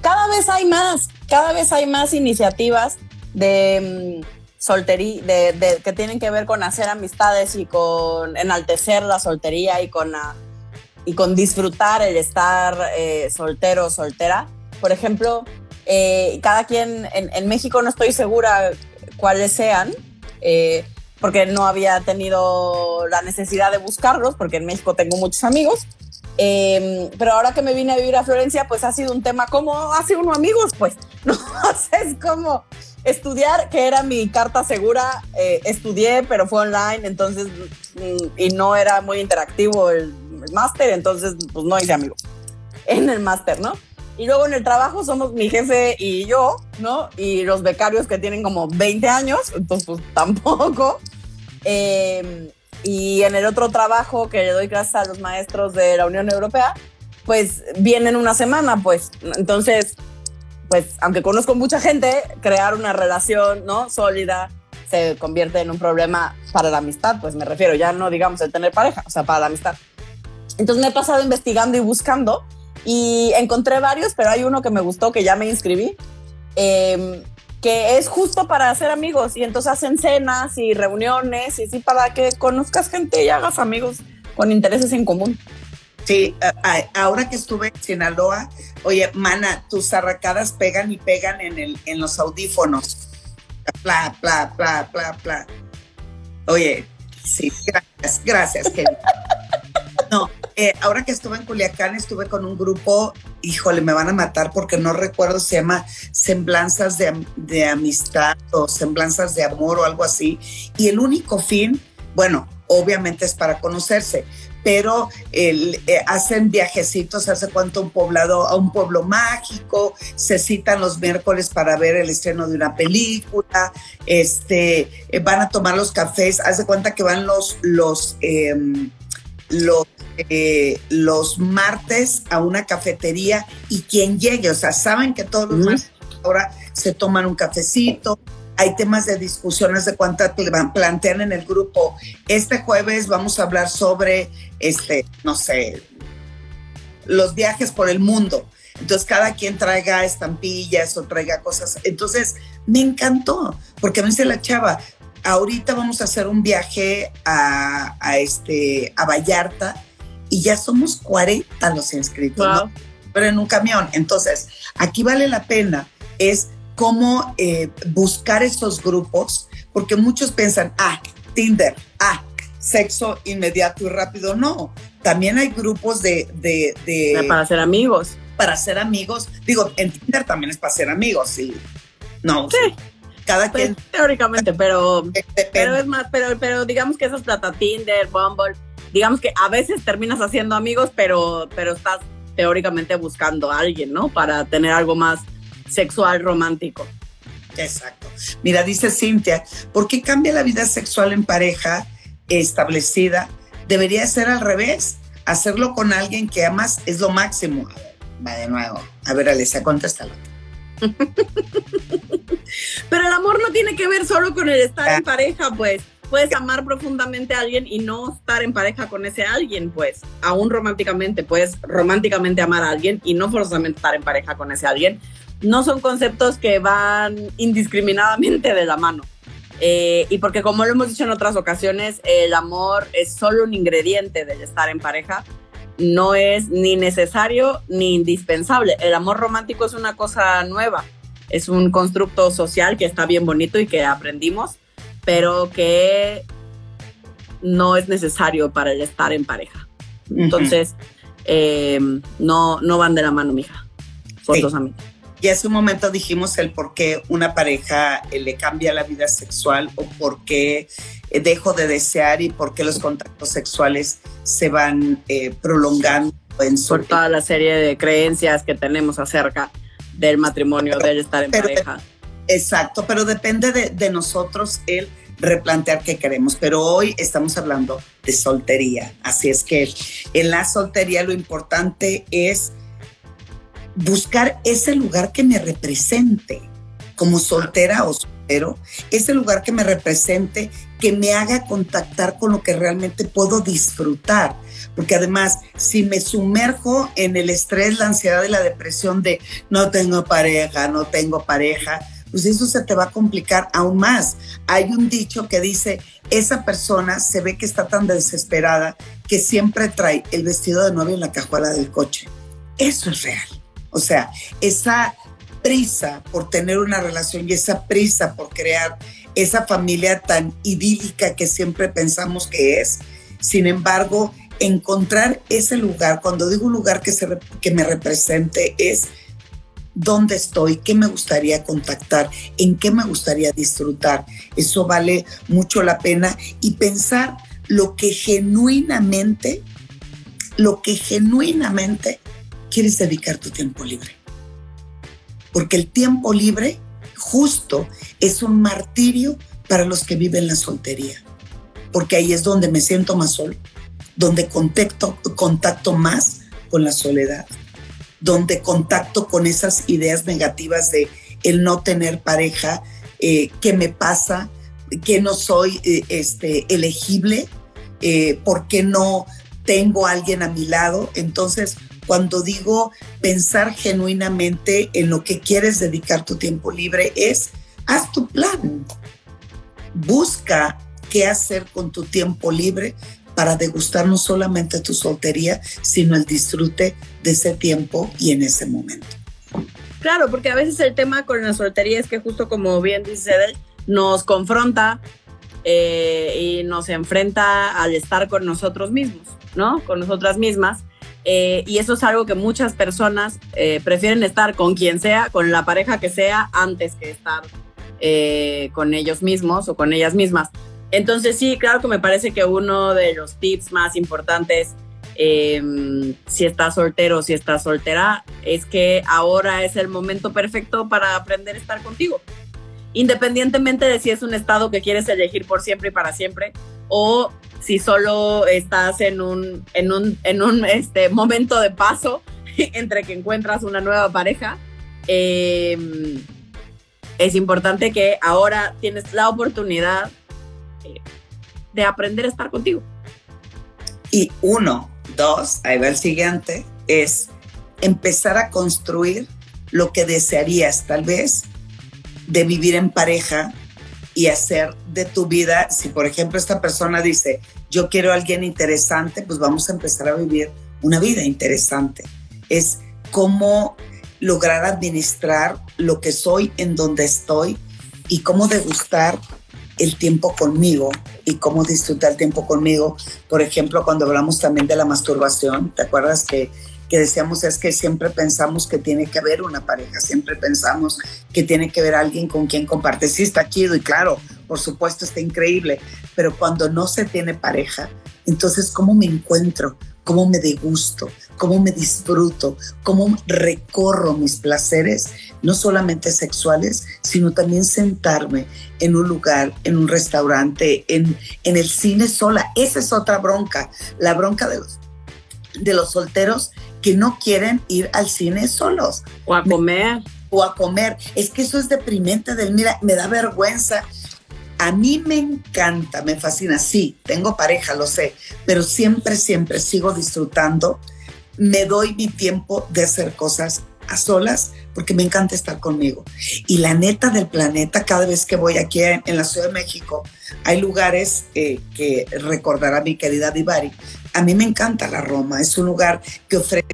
Cada vez hay más, cada vez hay más iniciativas de mm, soltería, de, que tienen que ver con hacer amistades y con enaltecer la soltería y con la y con disfrutar el estar eh, soltero o soltera. Por ejemplo, Eh, cada quien, en, México no estoy segura cuáles sean, eh, porque no había tenido la necesidad de buscarlos, porque en México tengo muchos amigos. Em, pero ahora que me vine a vivir a Florencia, pues ha sido un tema como hace uno amigos, pues, ¿no? es como estudiar, que era mi carta segura, eh, estudié, pero fue online, entonces, mm, y no era muy interactivo el, máster, entonces, pues no hice amigos en el máster, ¿no? Y luego en el trabajo somos mi jefe y yo, ¿no? Y los becarios que tienen como 20 años, entonces pues tampoco. Em, y en el otro trabajo que le doy gracias a los maestros de la Unión Europea, pues vienen una semana, pues. Entonces, pues aunque conozco mucha gente, crear una relación, ¿no? Sólida se convierte en un problema para la amistad, pues me refiero, ya no digamos el tener pareja, o sea, para la amistad. Entonces me he pasado investigando y buscando y encontré varios, pero hay uno que me gustó, que ya me inscribí, em, que es justo para hacer amigos. Y entonces hacen cenas y reuniones y así para que conozcas gente y hagas amigos con intereses en común. Sí, ahora que estuve en Sinaloa, oye, mana, tus arracadas pegan y pegan en, el, en los audífonos. Pla, pla, pla, pla, pla. Oye, sí, gracias, gracias, Kevin. No, eh, ahora que estuve en Culiacán, estuve con un grupo, híjole, me van a matar porque no recuerdo, se llama Semblanzas de, Amistad o Semblanzas de Amor o algo así. Y el único fin, bueno, obviamente es para conocerse, pero el, eh, hacen viajecitos, hace cuánto un poblado, a un pueblo mágico, se citan los miércoles para ver el estreno de una película, este, eh, van a tomar los cafés, hace cuenta que van los, los, em, los eh, los martes a una cafetería y quien llegue, o sea, saben que todos los martes ahora se toman un cafecito, hay temas de discusiones de cuántas plantean en el grupo. Este jueves vamos a hablar sobre, este, no sé, los viajes por el mundo. Entonces cada quien traiga estampillas o traiga cosas. Entonces me encantó, porque me dice la chava, ahorita vamos a hacer un viaje a, a este, a Vallarta y ya somos 40 los inscritos, pero en un camión. Entonces, aquí vale la pena es cómo eh, buscar esos grupos, porque muchos piensan, ah, Tinder, ah, sexo inmediato y rápido. No, también hay grupos de... de, para ser amigos. Para ser amigos. Digo, en Tinder también es para ser amigos, sí. No. Sí. Cada pues, quien. Teóricamente, pero, pero es más, pero, pero digamos que esas plata Tinder, Bumble, digamos que a veces terminas haciendo amigos, pero, pero estás teóricamente buscando a alguien, ¿no? Para tener algo más sexual, romántico. Exacto. Mira, dice Cintia, ¿por qué cambia la vida sexual en pareja establecida? Debería ser al revés. Hacerlo con alguien que amas es lo máximo. Va de nuevo. A ver, Alicia, contéstalo. Pero el amor no tiene que ver solo con el estar en ah. pareja, pues puedes amar profundamente a alguien y no estar en pareja con ese alguien, pues, aún románticamente, puedes románticamente amar a alguien y no forzosamente estar en pareja con ese alguien. No son conceptos que van indiscriminadamente de la mano. Eh, y porque como lo hemos dicho en otras ocasiones, el amor es solo un ingrediente del estar en pareja, no es ni necesario ni indispensable. El amor romántico es una cosa nueva, es un constructo social que está bien bonito y que aprendimos pero que no es necesario para el estar en pareja. Entonces, eh, no, no van de la mano, mija, forzosamente. Y hace un momento dijimos el por qué una pareja eh, le cambia la vida sexual o por qué eh, dejo de desear y por qué los contactos sexuales se van prolongando. En su... Por toda la serie de creencias que tenemos acerca del matrimonio, del estar en pareja. Exacto, pero depende de, nosotros el replantear qué queremos. Pero hoy estamos hablando de soltería. Así es que en la soltería lo importante es buscar ese lugar que me represente como soltera o soltero, ese lugar que me represente, que me haga contactar con lo que realmente puedo disfrutar. Porque además, si me sumerjo en el estrés, la ansiedad y la depresión de no tengo pareja, no tengo pareja, pues eso se te va a complicar aún más. Hay un dicho que dice, esa persona se ve que está tan desesperada que siempre trae el vestido de novia en la cajuela del coche. Eso es real. O sea, esa prisa por tener una relación y esa prisa por crear esa familia tan idílica que siempre pensamos que es. Sin embargo, encontrar ese lugar, cuando digo un lugar que, se, que me represente, es dónde estoy, qué me gustaría contactar, en qué me gustaría disfrutar. Eso vale mucho la pena y pensar lo que genuinamente, lo que genuinamente quieres dedicar tu tiempo libre. Porque el tiempo libre justo es un martirio para los que viven la soltería. Porque ahí es donde me siento más solo, donde contacto, contacto más con la soledad, donde contacto con esas ideas negativas de el no tener pareja, eh, qué me pasa, que no soy eh, este, elegible, eh, por qué no tengo alguien a mi lado. Entonces, cuando digo pensar genuinamente en lo que quieres dedicar tu tiempo libre, es haz tu plan. Busca qué hacer con tu tiempo libre para degustar no solamente tu soltería, sino el disfrute de ese tiempo y en ese momento. Claro, porque a veces el tema con la soltería es que justo como bien dice Edel, nos confronta eh, y nos enfrenta al estar con nosotros mismos, ¿no? Con nosotras mismas. Eh, y eso es algo que muchas personas eh, prefieren estar con quien sea, con la pareja que sea, antes que estar con ellos mismos o con ellas mismas. Entonces sí, claro que me parece que uno de los tips más importantes, em, si estás soltero o si estás soltera, es que ahora es el momento perfecto para aprender a estar contigo. Independientemente de si es un estado que quieres elegir por siempre y para siempre, o si solo estás en un, en un, en un este, momento de paso entre que encuentras una nueva pareja. Em, es importante que ahora tienes la oportunidad de aprender a estar contigo. Y uno, dos, ahí va el siguiente, es empezar a construir lo que desearías tal vez de vivir en pareja y hacer de tu vida, si por ejemplo esta persona dice, yo quiero a alguien interesante, pues vamos a empezar a vivir una vida interesante. Es cómo lograr administrar lo que soy en donde estoy y cómo degustar el tiempo conmigo y cómo disfrutar el tiempo conmigo. Por ejemplo, cuando hablamos también de la masturbación, ¿te acuerdas que, que decíamos es que siempre pensamos que tiene que haber una pareja, siempre pensamos que tiene que haber alguien con quien compartir? Sí, está chido y claro, por supuesto está increíble, pero cuando no se tiene pareja, entonces, ¿cómo me encuentro? Cómo me degusto, cómo me disfruto, cómo recorro mis placeres, no solamente sexuales, sino también sentarme en un lugar, en un restaurante, en, en el cine sola. Esa es otra bronca, la bronca de los, de los solteros que no quieren ir al cine solos. O a comer. o a comer. Es que eso es deprimente del, mira, me da vergüenza a mí me encanta, me fascina, sí, tengo pareja, lo sé, pero siempre, siempre sigo disfrutando. Me doy mi tiempo de hacer cosas a solas porque me encanta estar conmigo. Y la neta del planeta, cada vez que voy aquí en la Ciudad de México, hay lugares eh, que recordará mi querida Divari. A mí me encanta la Roma, es un lugar que ofrece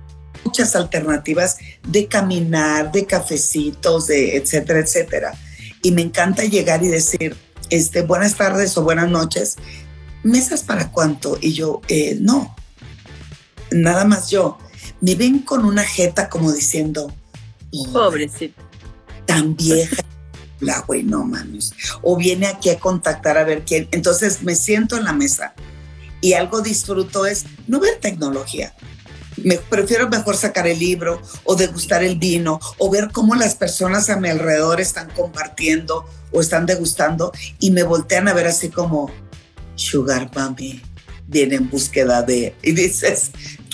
muchas alternativas de caminar, de cafecitos, de etcétera, etcétera. Y me encanta llegar y decir, este, buenas tardes o buenas noches, ¿mesas para cuánto? Y yo, eh, no, nada más yo. Me ven con una jeta como diciendo, pobrecito. Tan vieja. La güey, no mames. O viene aquí a contactar a ver quién. Entonces me siento en la mesa y algo disfruto es no ver tecnología. Me prefiero mejor sacar el libro o degustar el vino o ver cómo las personas a mi alrededor están compartiendo o están degustando y me voltean a ver así como, Sugar Mami viene en búsqueda de... Y dices,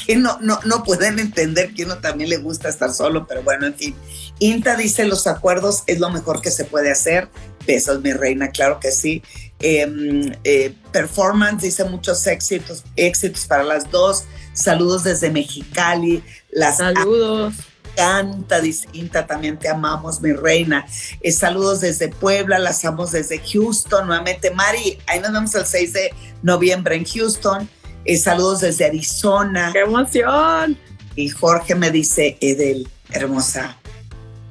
que no, no, no pueden entender que uno también le gusta estar solo, pero bueno, en fin. Inta dice, los acuerdos es lo mejor que se puede hacer. Besos, mi reina, claro que sí. Em, eh, performance dice muchos éxitos, éxitos para las dos. Saludos desde Mexicali. Las Saludos canta distinta, también te amamos, mi reina. Eh, saludos desde Puebla, las amo desde Houston, nuevamente. Mari, ahí nos vemos el 6 de noviembre en Houston. Eh, saludos desde Arizona. ¡Qué emoción! Y Jorge me dice, Edel, hermosa,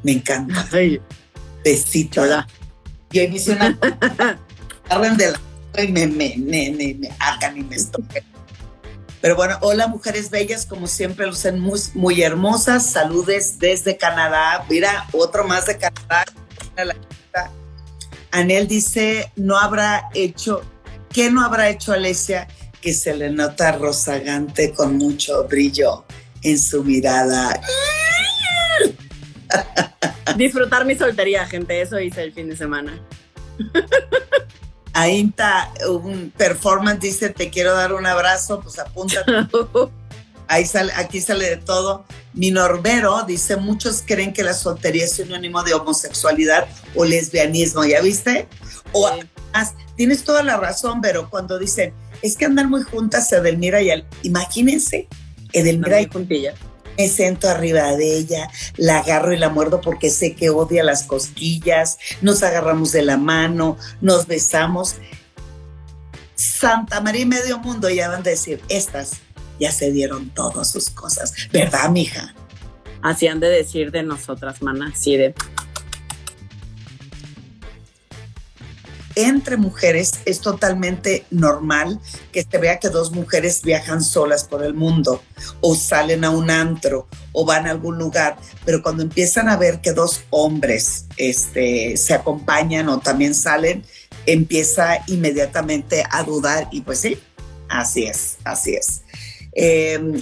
Me encanta. Ay, Besito. hola. Y hoy me hice una. De la. Y me, me, me, me, me hagan y me estoquen. Pero bueno, hola mujeres bellas, como siempre lucen muy, muy hermosas. Saludes desde Canadá. Mira, otro más de Canadá. Anel dice, no habrá hecho, ¿qué no habrá hecho Alesia que se le nota rozagante con mucho brillo en su mirada? Disfrutar mi soltería, gente. Eso hice el fin de semana. Ainta, un performance dice, te quiero dar un abrazo, pues apúntate. Ahí sale, aquí sale de todo. Mi Norbero dice, muchos creen que la soltería es sinónimo de homosexualidad o lesbianismo, ¿ya viste? O además, tienes toda la razón, pero cuando dicen, es que andan muy juntas Edelmira y Al, imagínense, Edelmira y puntilla. Me siento arriba de ella, la agarro y la muerdo porque sé que odia las cosquillas, nos agarramos de la mano, nos besamos. Santa María y medio mundo ya van a decir, estas ya se dieron todas sus cosas, ¿verdad, mija? Así han de decir de nosotras, mana. Así de. Entre mujeres es totalmente normal que se vea que dos mujeres viajan solas por el mundo o salen a un antro o van a algún lugar, pero cuando empiezan a ver que dos hombres este, se acompañan o también salen, empieza inmediatamente a dudar y pues sí, así es, así es.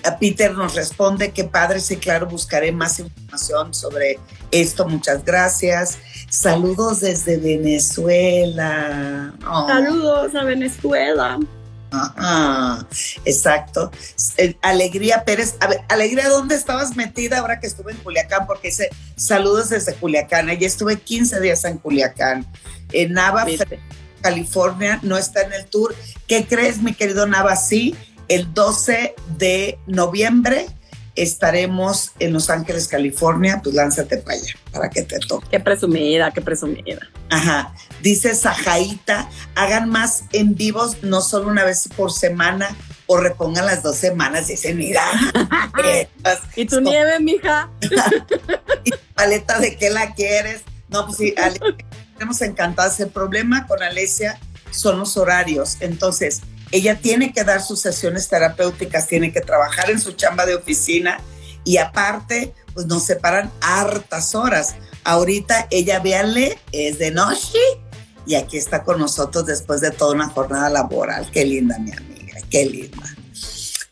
A Peter nos responde que padre, sí, claro, buscaré más información sobre esto. Muchas gracias. Saludos desde Venezuela. Oh, Saludos a Venezuela. ajá, exacto. Eh, Alegría Pérez. A ver, Alegría, ¿dónde estabas metida ahora que estuve en Culiacán? Porque dice saludos desde Culiacán. Allí estuve 15 días en Culiacán. En Nava, ¿Viste? California, no está en el tour. ¿Qué crees, mi querido Nava? Sí, el 12 de noviembre estaremos en Los Ángeles, California. Pues lánzate para allá, para que te toque. Qué presumida, qué presumida. Ajá. Dice Sajaita, hagan más en vivos, no solo una vez por semana, o repongan las dos semanas. Dice, mira, estas ¿Y tu nieve, mija? paleta de qué la quieres. No, pues sí, Ale, tenemos encantadas. El problema con Alesia son los horarios. Entonces, ella tiene que dar sus sesiones terapéuticas, tiene que trabajar en su chamba de oficina y aparte, pues nos separan hartas horas. Ahorita ella, véanle, es de noche y aquí está con nosotros después de toda una jornada laboral. Qué linda, mi amiga, qué linda.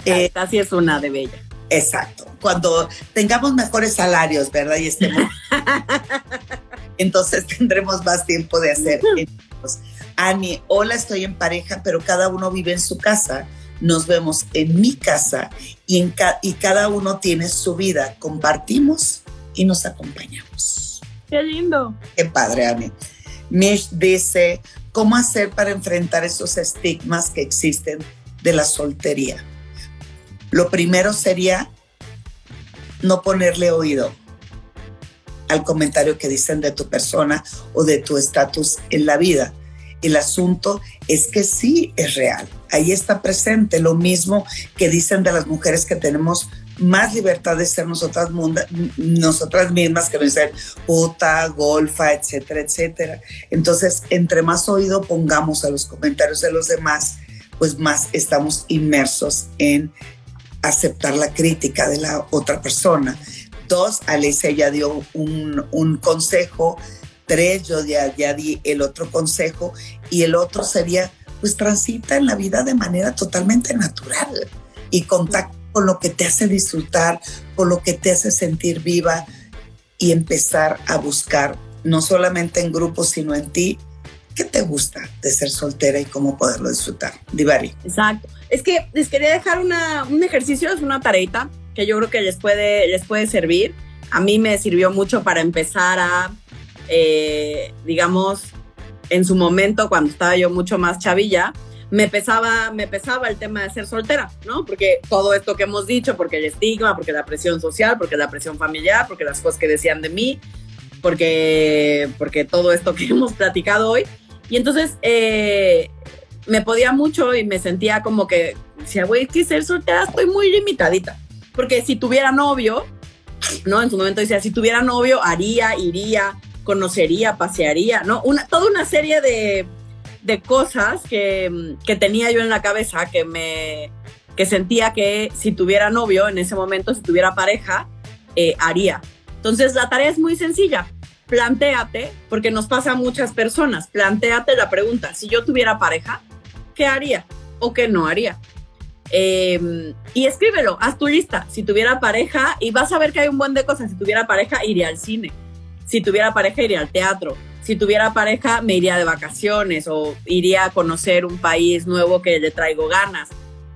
Eh, Así es una de bella. Exacto. Cuando tengamos mejores salarios, ¿verdad? Y estemos. Entonces tendremos más tiempo de hacer. Ani, hola, estoy en pareja, pero cada uno vive en su casa. Nos vemos en mi casa y, en ca- y cada uno tiene su vida. Compartimos y nos acompañamos. Qué lindo. Qué padre, Ani. Mish dice, ¿cómo hacer para enfrentar esos estigmas que existen de la soltería? Lo primero sería no ponerle oído al comentario que dicen de tu persona o de tu estatus en la vida. El asunto es que sí es real. Ahí está presente lo mismo que dicen de las mujeres que tenemos más libertad de ser nosotras, nosotras mismas que no ser puta, golfa, etcétera, etcétera. Entonces, entre más oído pongamos a los comentarios de los demás, pues más estamos inmersos en aceptar la crítica de la otra persona. Dos, Alicia ya dio un consejo. Tres, yo ya, ya di el otro consejo. Y el otro sería, pues transita en la vida de manera totalmente natural y contacta con lo que te hace disfrutar, con lo que te hace sentir viva y empezar a buscar, no solamente en grupos, sino en ti, qué te gusta de ser soltera y cómo poderlo disfrutar. Divari. Exacto. Es que les quería dejar una, un ejercicio, es una tareita que yo creo que les puede, les puede servir. A mí me sirvió mucho para empezar a, eh, digamos, en su momento, cuando estaba yo mucho más chavilla, me pesaba, me pesaba el tema de ser soltera, ¿no? Porque todo esto que hemos dicho, porque el estigma, porque la presión social, porque la presión familiar, porque las cosas que decían de mí, porque, porque todo esto que hemos platicado hoy. Y entonces eh, me podía mucho y me sentía como que decía, güey, que ser soltera estoy muy limitadita. Porque si tuviera novio, ¿no? En su momento decía, si tuviera novio, haría, iría, conocería, pasearía, ¿no? Una, toda una serie de, de cosas que, que, tenía yo en la cabeza que me que sentía que si tuviera novio en ese momento, si tuviera pareja, eh, haría. Entonces la tarea es muy sencilla. Plantéate, porque nos pasa a muchas personas, plantéate la pregunta, si yo tuviera pareja, ¿qué haría o qué no haría? Em, y escríbelo, haz tu lista. Si tuviera pareja, y vas a ver que hay un buen de cosas. Si tuviera pareja, iría al cine. Si tuviera pareja, iría al teatro. Si tuviera pareja, me iría de vacaciones o iría a conocer un país nuevo que le traigo ganas.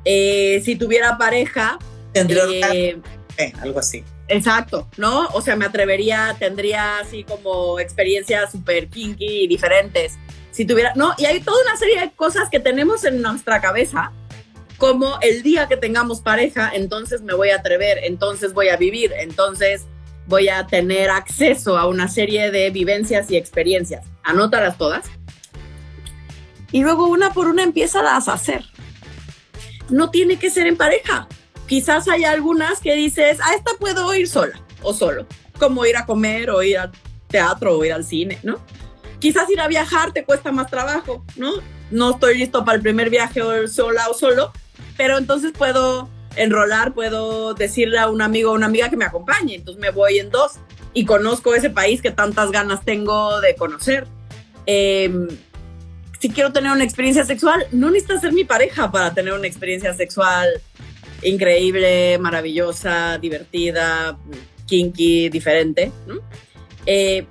Eh, si tuviera pareja, tendría eh, eh, algo así. Exacto, ¿no? O sea, me atrevería, tendría así como experiencias súper kinky y diferentes. Si tuviera, no, y hay toda una serie de cosas que tenemos en nuestra cabeza como el día que tengamos pareja, entonces me voy a atrever, entonces voy a vivir, entonces voy a tener acceso a una serie de vivencias y experiencias. Anótalas todas. Y luego una por una empieza a hacer. No tiene que ser en pareja. Quizás hay algunas que dices, a esta puedo ir sola o solo, como ir a comer o ir al teatro o ir al cine, ¿no? Quizás ir a viajar te cuesta más trabajo, ¿no? No estoy listo para el primer viaje sola o solo, pero entonces puedo enrolar, puedo decirle a un amigo o una amiga que me acompañe, entonces me voy en dos y conozco ese país que tantas ganas tengo de conocer. Em, si quiero tener una experiencia sexual, no necesita ser mi pareja para tener una experiencia sexual increíble, maravillosa, divertida, kinky, diferente. Eh,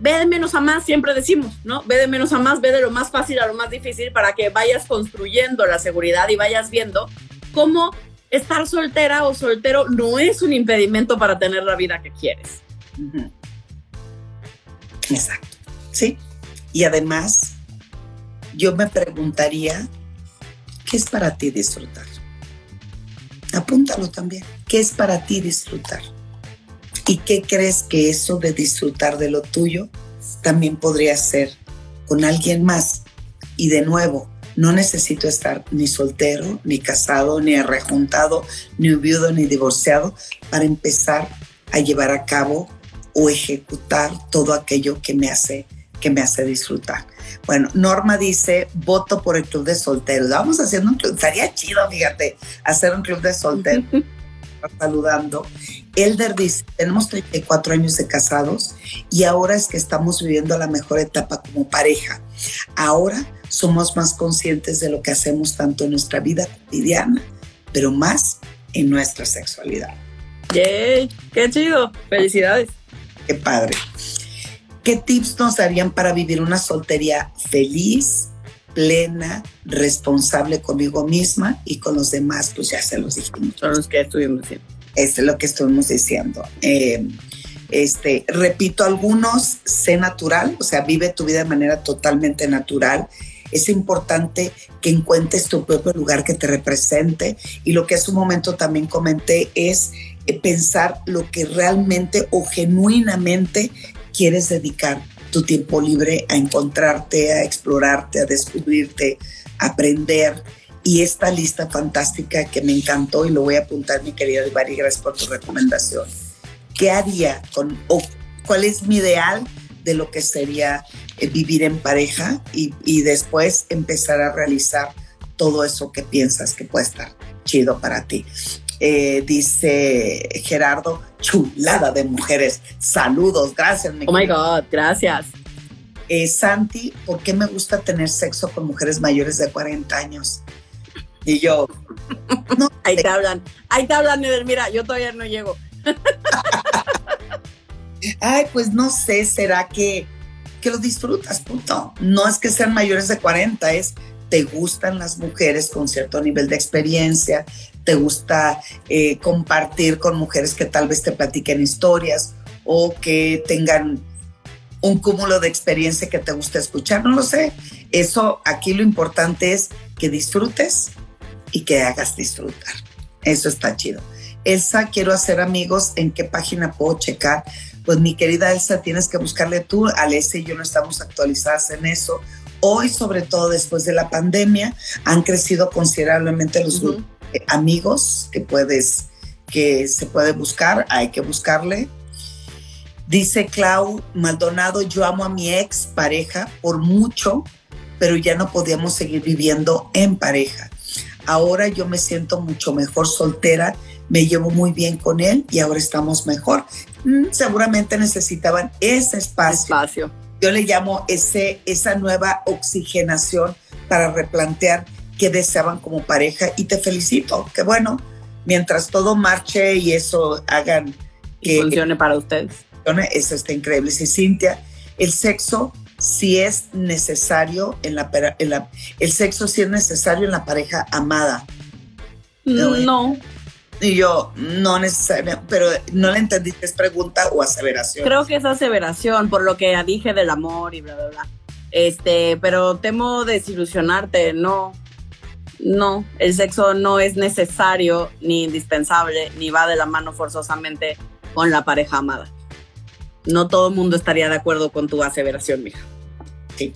ve de menos a más, siempre decimos, ¿no? Ve de menos a más, ve de lo más fácil a lo más difícil para que vayas construyendo la seguridad y vayas viendo cómo estar soltera o soltero no es un impedimento para tener la vida que quieres. Exacto, sí. Y además, yo me preguntaría, ¿qué es para ti disfrutar? Apúntalo también. ¿Qué es para ti disfrutar? ¿Y qué crees que eso de disfrutar de lo tuyo también podría ser con alguien más? Y de nuevo, no necesito estar ni soltero, ni casado, ni rejuntado, ni viudo, ni divorciado para empezar a llevar a cabo o ejecutar todo aquello que me hace que me hace disfrutar. Bueno, Norma dice, voto por el club de solteros. Vamos haciendo un club, estaría chido, fíjate, hacer un club de solteros. saludando. Elder dice, tenemos 34 años de casados y ahora es que estamos viviendo la mejor etapa como pareja. Ahora somos más conscientes de lo que hacemos tanto en nuestra vida cotidiana, pero más en nuestra sexualidad. ¡Yay! ¡Qué chido! ¡Felicidades! ¡Qué padre! ¿Qué tips nos darían para vivir una soltería feliz, plena, responsable conmigo misma y con los demás, pues ya se los dijimos. Son los que estuvimos diciendo. Es lo que estuvimos diciendo. Eh, este, repito algunos, sé natural, o sea, vive tu vida de manera totalmente natural. Es importante que encuentres tu propio lugar que te represente y lo que hace un momento también comenté es eh, pensar lo que realmente o genuinamente quieres dedicar tu tiempo libre a encontrarte, a explorarte, a descubrirte, a aprender. Y esta lista fantástica que me encantó y lo voy a apuntar, mi querida Ibarri, gracias por tu recomendación. ¿Qué haría con, o cuál es mi ideal de lo que sería vivir en pareja y, y después empezar a realizar todo eso que piensas que puede estar chido para ti? Eh, dice Gerardo, chulada de mujeres. Saludos, gracias. oh my God, gracias. Eh, Santi, ¿por qué me gusta tener sexo con mujeres mayores de 40 años? Y yo, no. ahí te hablan, ahí te hablan, mira, yo todavía no llego. Ay, pues no sé, será que, que lo disfrutas, punto. No es que sean mayores de 40, es te gustan las mujeres con cierto nivel de experiencia, te gusta eh, compartir con mujeres que tal vez te platiquen historias o que tengan un cúmulo de experiencia que te gusta escuchar, no lo sé. Eso aquí lo importante es que disfrutes y que hagas disfrutar. Eso está chido. Elsa, quiero hacer amigos. ¿En qué página puedo checar? Pues mi querida Elsa, tienes que buscarle tú. Alessia y yo no estamos actualizadas en eso. Hoy, sobre todo después de la pandemia, han crecido considerablemente los grupos amigos que puedes que se puede buscar, hay que buscarle. Dice Clau Maldonado, yo amo a mi ex pareja por mucho, pero ya no podíamos seguir viviendo en pareja. Ahora yo me siento mucho mejor soltera, me llevo muy bien con él y ahora estamos mejor. Mm, seguramente necesitaban ese espacio. Espacio. Yo le llamo ese, esa nueva oxigenación para replantear qué deseaban como pareja y te felicito, que bueno, mientras todo marche y eso hagan que funcione para ustedes. Eso está increíble. Sí, Cintia, el sexo si es necesario en la, el sexo si es necesario en la pareja amada. No. Y yo, no necesariamente, pero no le entendí es pregunta o aseveración. Creo que es aseveración, por lo que dije del amor y bla, bla, bla. Este, pero temo desilusionarte, no. No, el sexo no es necesario ni indispensable, ni va de la mano forzosamente con la pareja amada. No todo el mundo estaría de acuerdo con tu aseveración, mija. Sí.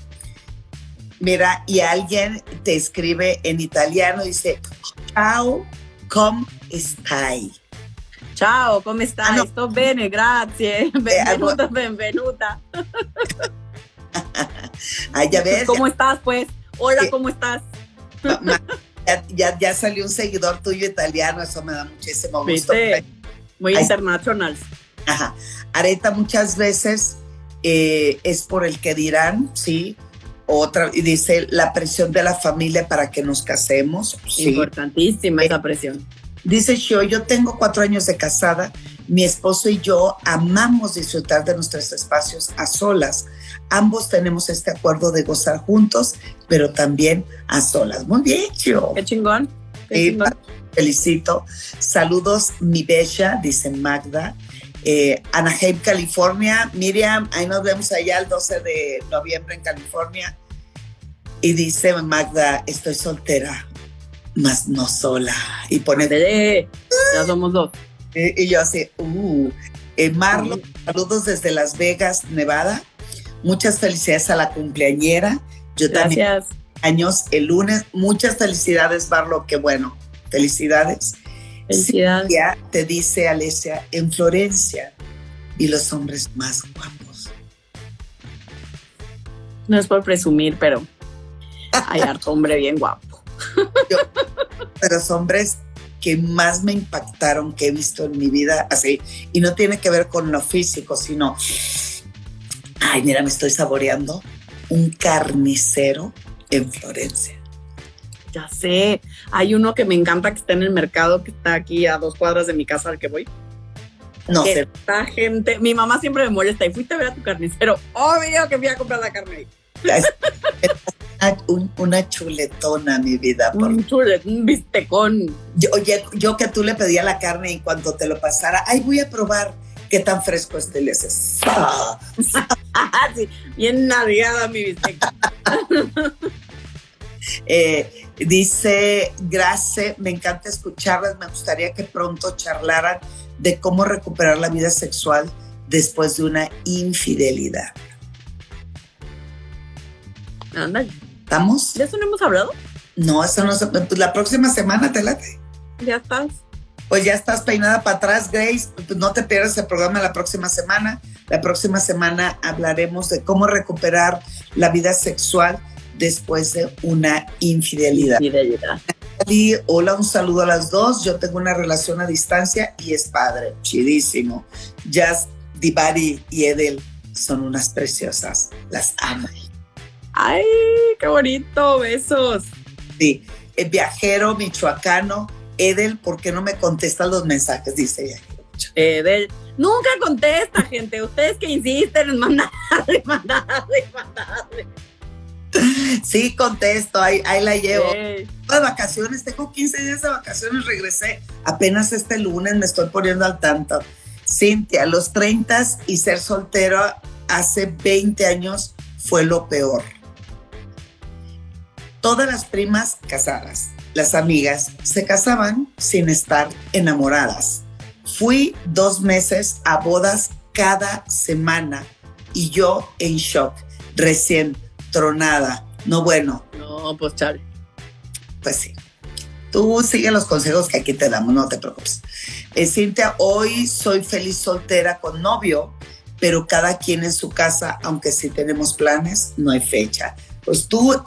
Mira, y alguien te escribe en italiano, dice, ciao, come stai? Ciao, come stai? Ah, no. Sto bene, grazie. Benvenuta, benvenuta. Ay, ya ves. ¿Cómo estás, pues? Hola, ¿cómo estás? Ya, ya, salió un seguidor tuyo italiano, eso me da muchísimo gusto. Muy internacional. Ajá. Areta muchas veces eh, es por el que dirán, sí. Otra, y dice la presión de la familia para que nos casemos. Importantísima esa presión. Dice yo, yo tengo cuatro años de casada, mi esposo y yo amamos disfrutar de nuestros espacios a solas. Ambos tenemos este acuerdo de gozar juntos, pero también a solas. Muy bien, yo. Qué chingón. Felicito. Saludos, mi bella, dice Magda eh, Anaheim, California. Miriam, ahí nos vemos allá el 12 de noviembre en California. Y dice Magda, estoy soltera, más no sola. Y pone... de ya somos dos. Y, yo así, uh. Eh, Marlon, saludos desde Las Vegas, Nevada. Muchas felicidades a la cumpleañera. Yo también años el lunes. Muchas felicidades, Marlon, qué bueno. Felicidades. Felicidades. te dice Alesia, en Florencia y los hombres más guapos. No es por presumir, pero hay harto hombre bien guapo. pero los hombres que más me impactaron que he visto en mi vida, así, y no tiene que ver con lo físico, sino, ay, mira, me estoy saboreando un carnicero en Florencia. Ya sé, hay uno que me encanta que está en el mercado, que está aquí a dos cuadras de mi casa al que voy. No sé. Esta gente, mi mamá siempre me molesta y fuiste a ver a tu carnicero. Obvio que fui a comprar la carne ahí. una chuletona, mi vida. Un chulet, un bistecón. Yo, oye, yo que tú le pedía la carne y cuando te lo pasara, ay, voy a probar qué tan fresco este le haces. sí, bien navegada mi bistec. eh, Dice Grace, me encanta escucharlas, me gustaría que pronto charlaran de cómo recuperar la vida sexual después de una infidelidad. Ándale. ¿Estamos? ¿De eso no hemos hablado? No, eso no se... Pues la próxima semana te late. Ya estás. Pues ya estás peinada para atrás, Grace. Pues no te pierdas el programa la próxima semana. La próxima semana hablaremos de cómo recuperar la vida sexual después de una infidelidad. Infidelidad. hola, un saludo a las dos. Yo tengo una relación a distancia y es padre, chidísimo. Jazz, Divari y Edel son unas preciosas. Las amo. Ay, qué bonito, besos. Sí, el viajero michoacano, Edel, ¿por qué no me contestas los mensajes? Dice ella. Edel, nunca contesta, gente. Ustedes que insisten en mandarle, mandarle, mandarle. Sí, contesto, ahí, la llevo. De vacaciones, tengo 15 días de vacaciones, regresé apenas este lunes, me estoy poniendo al tanto. Cintia, los 30 y ser soltero hace 20 años fue lo peor. Todas las primas casadas, las amigas, se casaban sin estar enamoradas. Fui dos meses a bodas cada semana y yo en shock, recién tronada. No bueno. No, pues chale. Pues sí. Tú sigue los consejos que aquí te damos, no te preocupes. Eh, Cintia, hoy soy feliz soltera con novio, pero cada quien en su casa, aunque sí tenemos planes, no hay fecha. Pues tú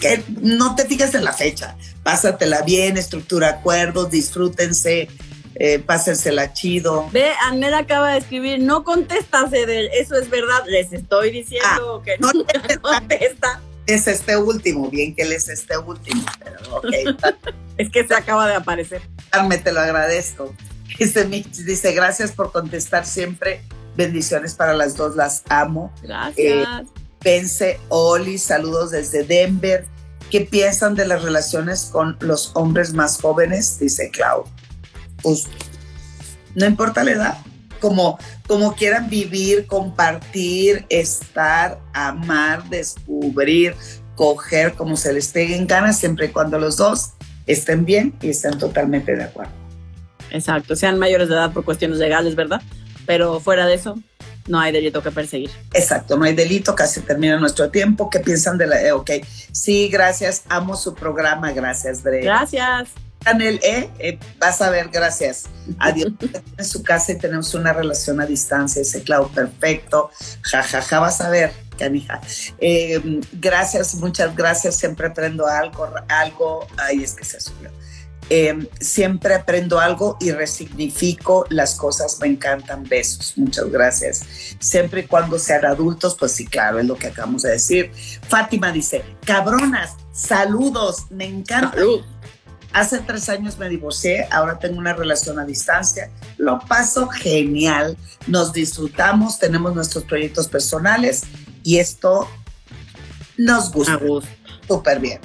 que no te fijas en la fecha, pásatela bien, estructura acuerdos, disfrútense, eh, pásensela chido. Ve, Anel acaba de escribir, no contestas, Edel, eso es verdad, les estoy diciendo que no, no contesta. Es este último, bien que él es este último, pero ok. es que se acaba de aparecer. Me te lo agradezco. Dice Mitch, dice, gracias por contestar siempre. Bendiciones para las dos, las amo. Gracias. Eh, Pense, Oli, saludos desde Denver. ¿Qué piensan de las relaciones con los hombres más jóvenes? Dice Clau. Pues no importa la edad, como, como quieran vivir, compartir, estar, amar, descubrir, coger, como se les pegue en ganas, siempre y cuando los dos estén bien y estén totalmente de acuerdo. Exacto, sean mayores de edad por cuestiones legales, ¿verdad? Pero fuera de eso, no hay delito que perseguir. Exacto, no hay delito, casi termina nuestro tiempo. ¿Qué piensan de la... Eh, ok, sí, gracias, amo su programa, gracias, Dre. Gracias. Anel, eh, eh, vas a ver, gracias. Adiós. en su casa y tenemos una relación a distancia, ese Clau, perfecto. Jajaja, ja, ja, vas a ver, canija. Eh, gracias, muchas gracias. Siempre aprendo algo, algo. Ay, es que se subió. Eh, siempre aprendo algo y resignifico las cosas, me encantan, besos, muchas gracias. Siempre y cuando sean adultos, pues sí, claro, es lo que acabamos de decir. Fátima dice, cabronas, saludos, me encanta. Salud. Hace tres años me divorcié, ahora tengo una relación a distancia, lo paso genial, nos disfrutamos, tenemos nuestros proyectos personales y esto nos gusta. Súper bien.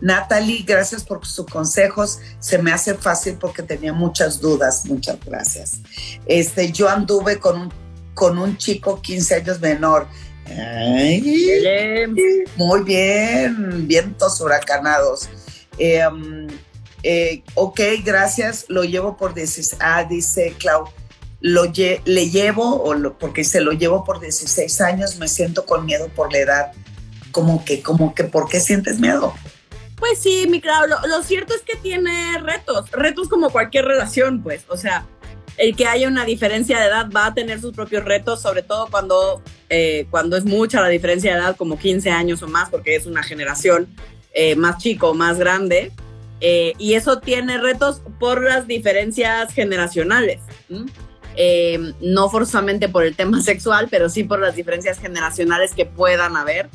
Natalie, gracias por sus consejos. Se me hace fácil porque tenía muchas dudas. Muchas gracias. Este, yo anduve con un, con un chico 15 años menor. Ay, muy bien, vientos huracanados. Eh, eh, ok, gracias, lo llevo por 16. Ah, dice Clau, lo le llevo, o lo, porque se lo llevo por 16 años, me siento con miedo por la edad. Como que, como que, ¿por qué sientes miedo? Pues sí, mi Clau, lo, lo, cierto es que tiene retos, retos como cualquier relación, pues, o sea, el que haya una diferencia de edad va a tener sus propios retos, sobre todo cuando, eh, cuando es mucha la diferencia de edad, como 15 años o más, porque es una generación eh, más chico, más grande, eh, y eso tiene retos por las diferencias generacionales. Eh, no forzosamente por el tema sexual, pero sí por las diferencias generacionales que puedan haber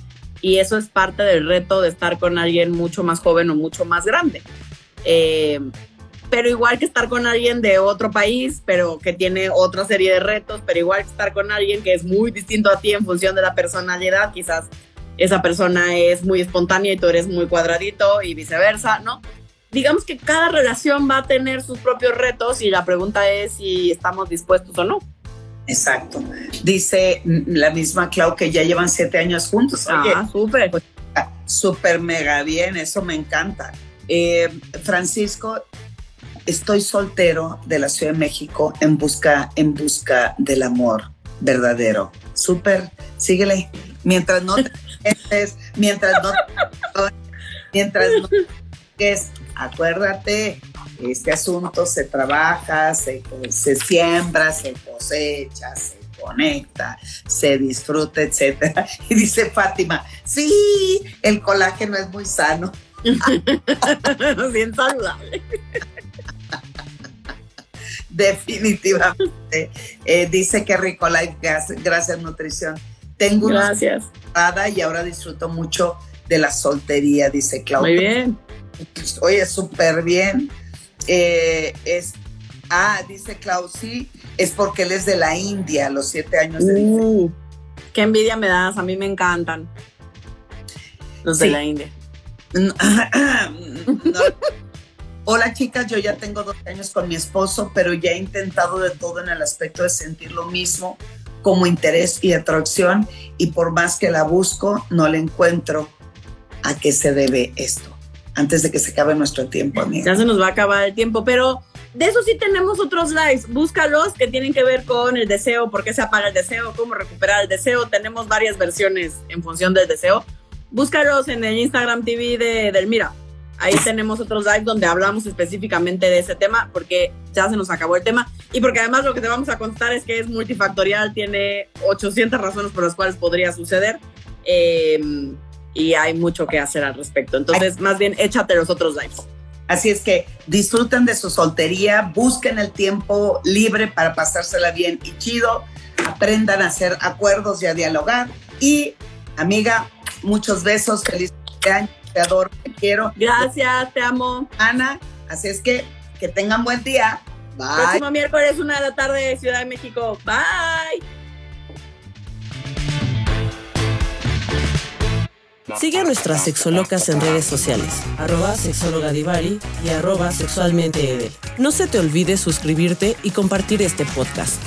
y eso es parte del reto de estar con alguien mucho más joven o mucho más grande. Eh, pero igual que estar con alguien de otro país, pero que tiene otra serie de retos, pero igual que estar con alguien que es muy distinto a ti en función de la personalidad, quizás esa persona es muy espontánea y tú eres muy cuadradito y viceversa, ¿no? Digamos que cada relación va a tener sus propios retos y la pregunta es si estamos dispuestos o no. Exacto. Dice la misma Clau que ya llevan siete años juntos. ah, súper. Pues, súper mega bien, eso me encanta. Eh, Francisco, estoy soltero de la Ciudad de México en busca, en busca del amor verdadero. Súper, síguele. Mientras no te mientras no mientras no es, acuérdate, este asunto se trabaja, se, se siembra, se cosecha, se conecta, se disfruta, etcétera. Y dice Fátima, sí, el colágeno es muy sano. Bien saludable. Definitivamente. Eh, dice que rico life, gracias, nutrición. Tengo gracias. una y ahora disfruto mucho de la soltería, dice Claudia. Muy bien. Oye, súper bien. Eh, es, ah, dice Klaus, sí, es porque él es de la India, los siete años de uh, Qué envidia me das, a mí me encantan los de la India. Hola chicas, yo ya tengo dos años con mi esposo, pero ya he intentado de todo en el aspecto de sentir lo mismo como interés y atracción y por más que la busco, no la encuentro. ¿A qué se debe esto? antes de que se acabe nuestro tiempo, amiga. Ya se nos va a acabar el tiempo, pero de eso sí tenemos otros lives. Búscalos que tienen que ver con el deseo, por qué se apaga el deseo, cómo recuperar el deseo. Tenemos varias versiones en función del deseo. Búscalos en el Instagram TV de Delmira. Ahí tenemos otros live donde hablamos específicamente de ese tema porque ya se nos acabó el tema y porque además lo que te vamos a contar es que es multifactorial, tiene 800 razones por las cuales podría suceder eh, y hay mucho que hacer al respecto. Entonces, más bien, échate los otros lives. Así es que disfruten de su soltería, busquen el tiempo libre para pasársela bien y chido, aprendan a hacer acuerdos y a dialogar. Y, amiga, muchos besos, feliz año, te adoro, te quiero. Gracias, te amo. Ana, así es que que tengan buen día. Bye. Próximo miércoles, una de la tarde, Ciudad de México. Bye. Sigue a nuestras sexolocas en redes sociales, arroba sexóloga Divari y arroba sexualmente. No se te olvide suscribirte y compartir este podcast.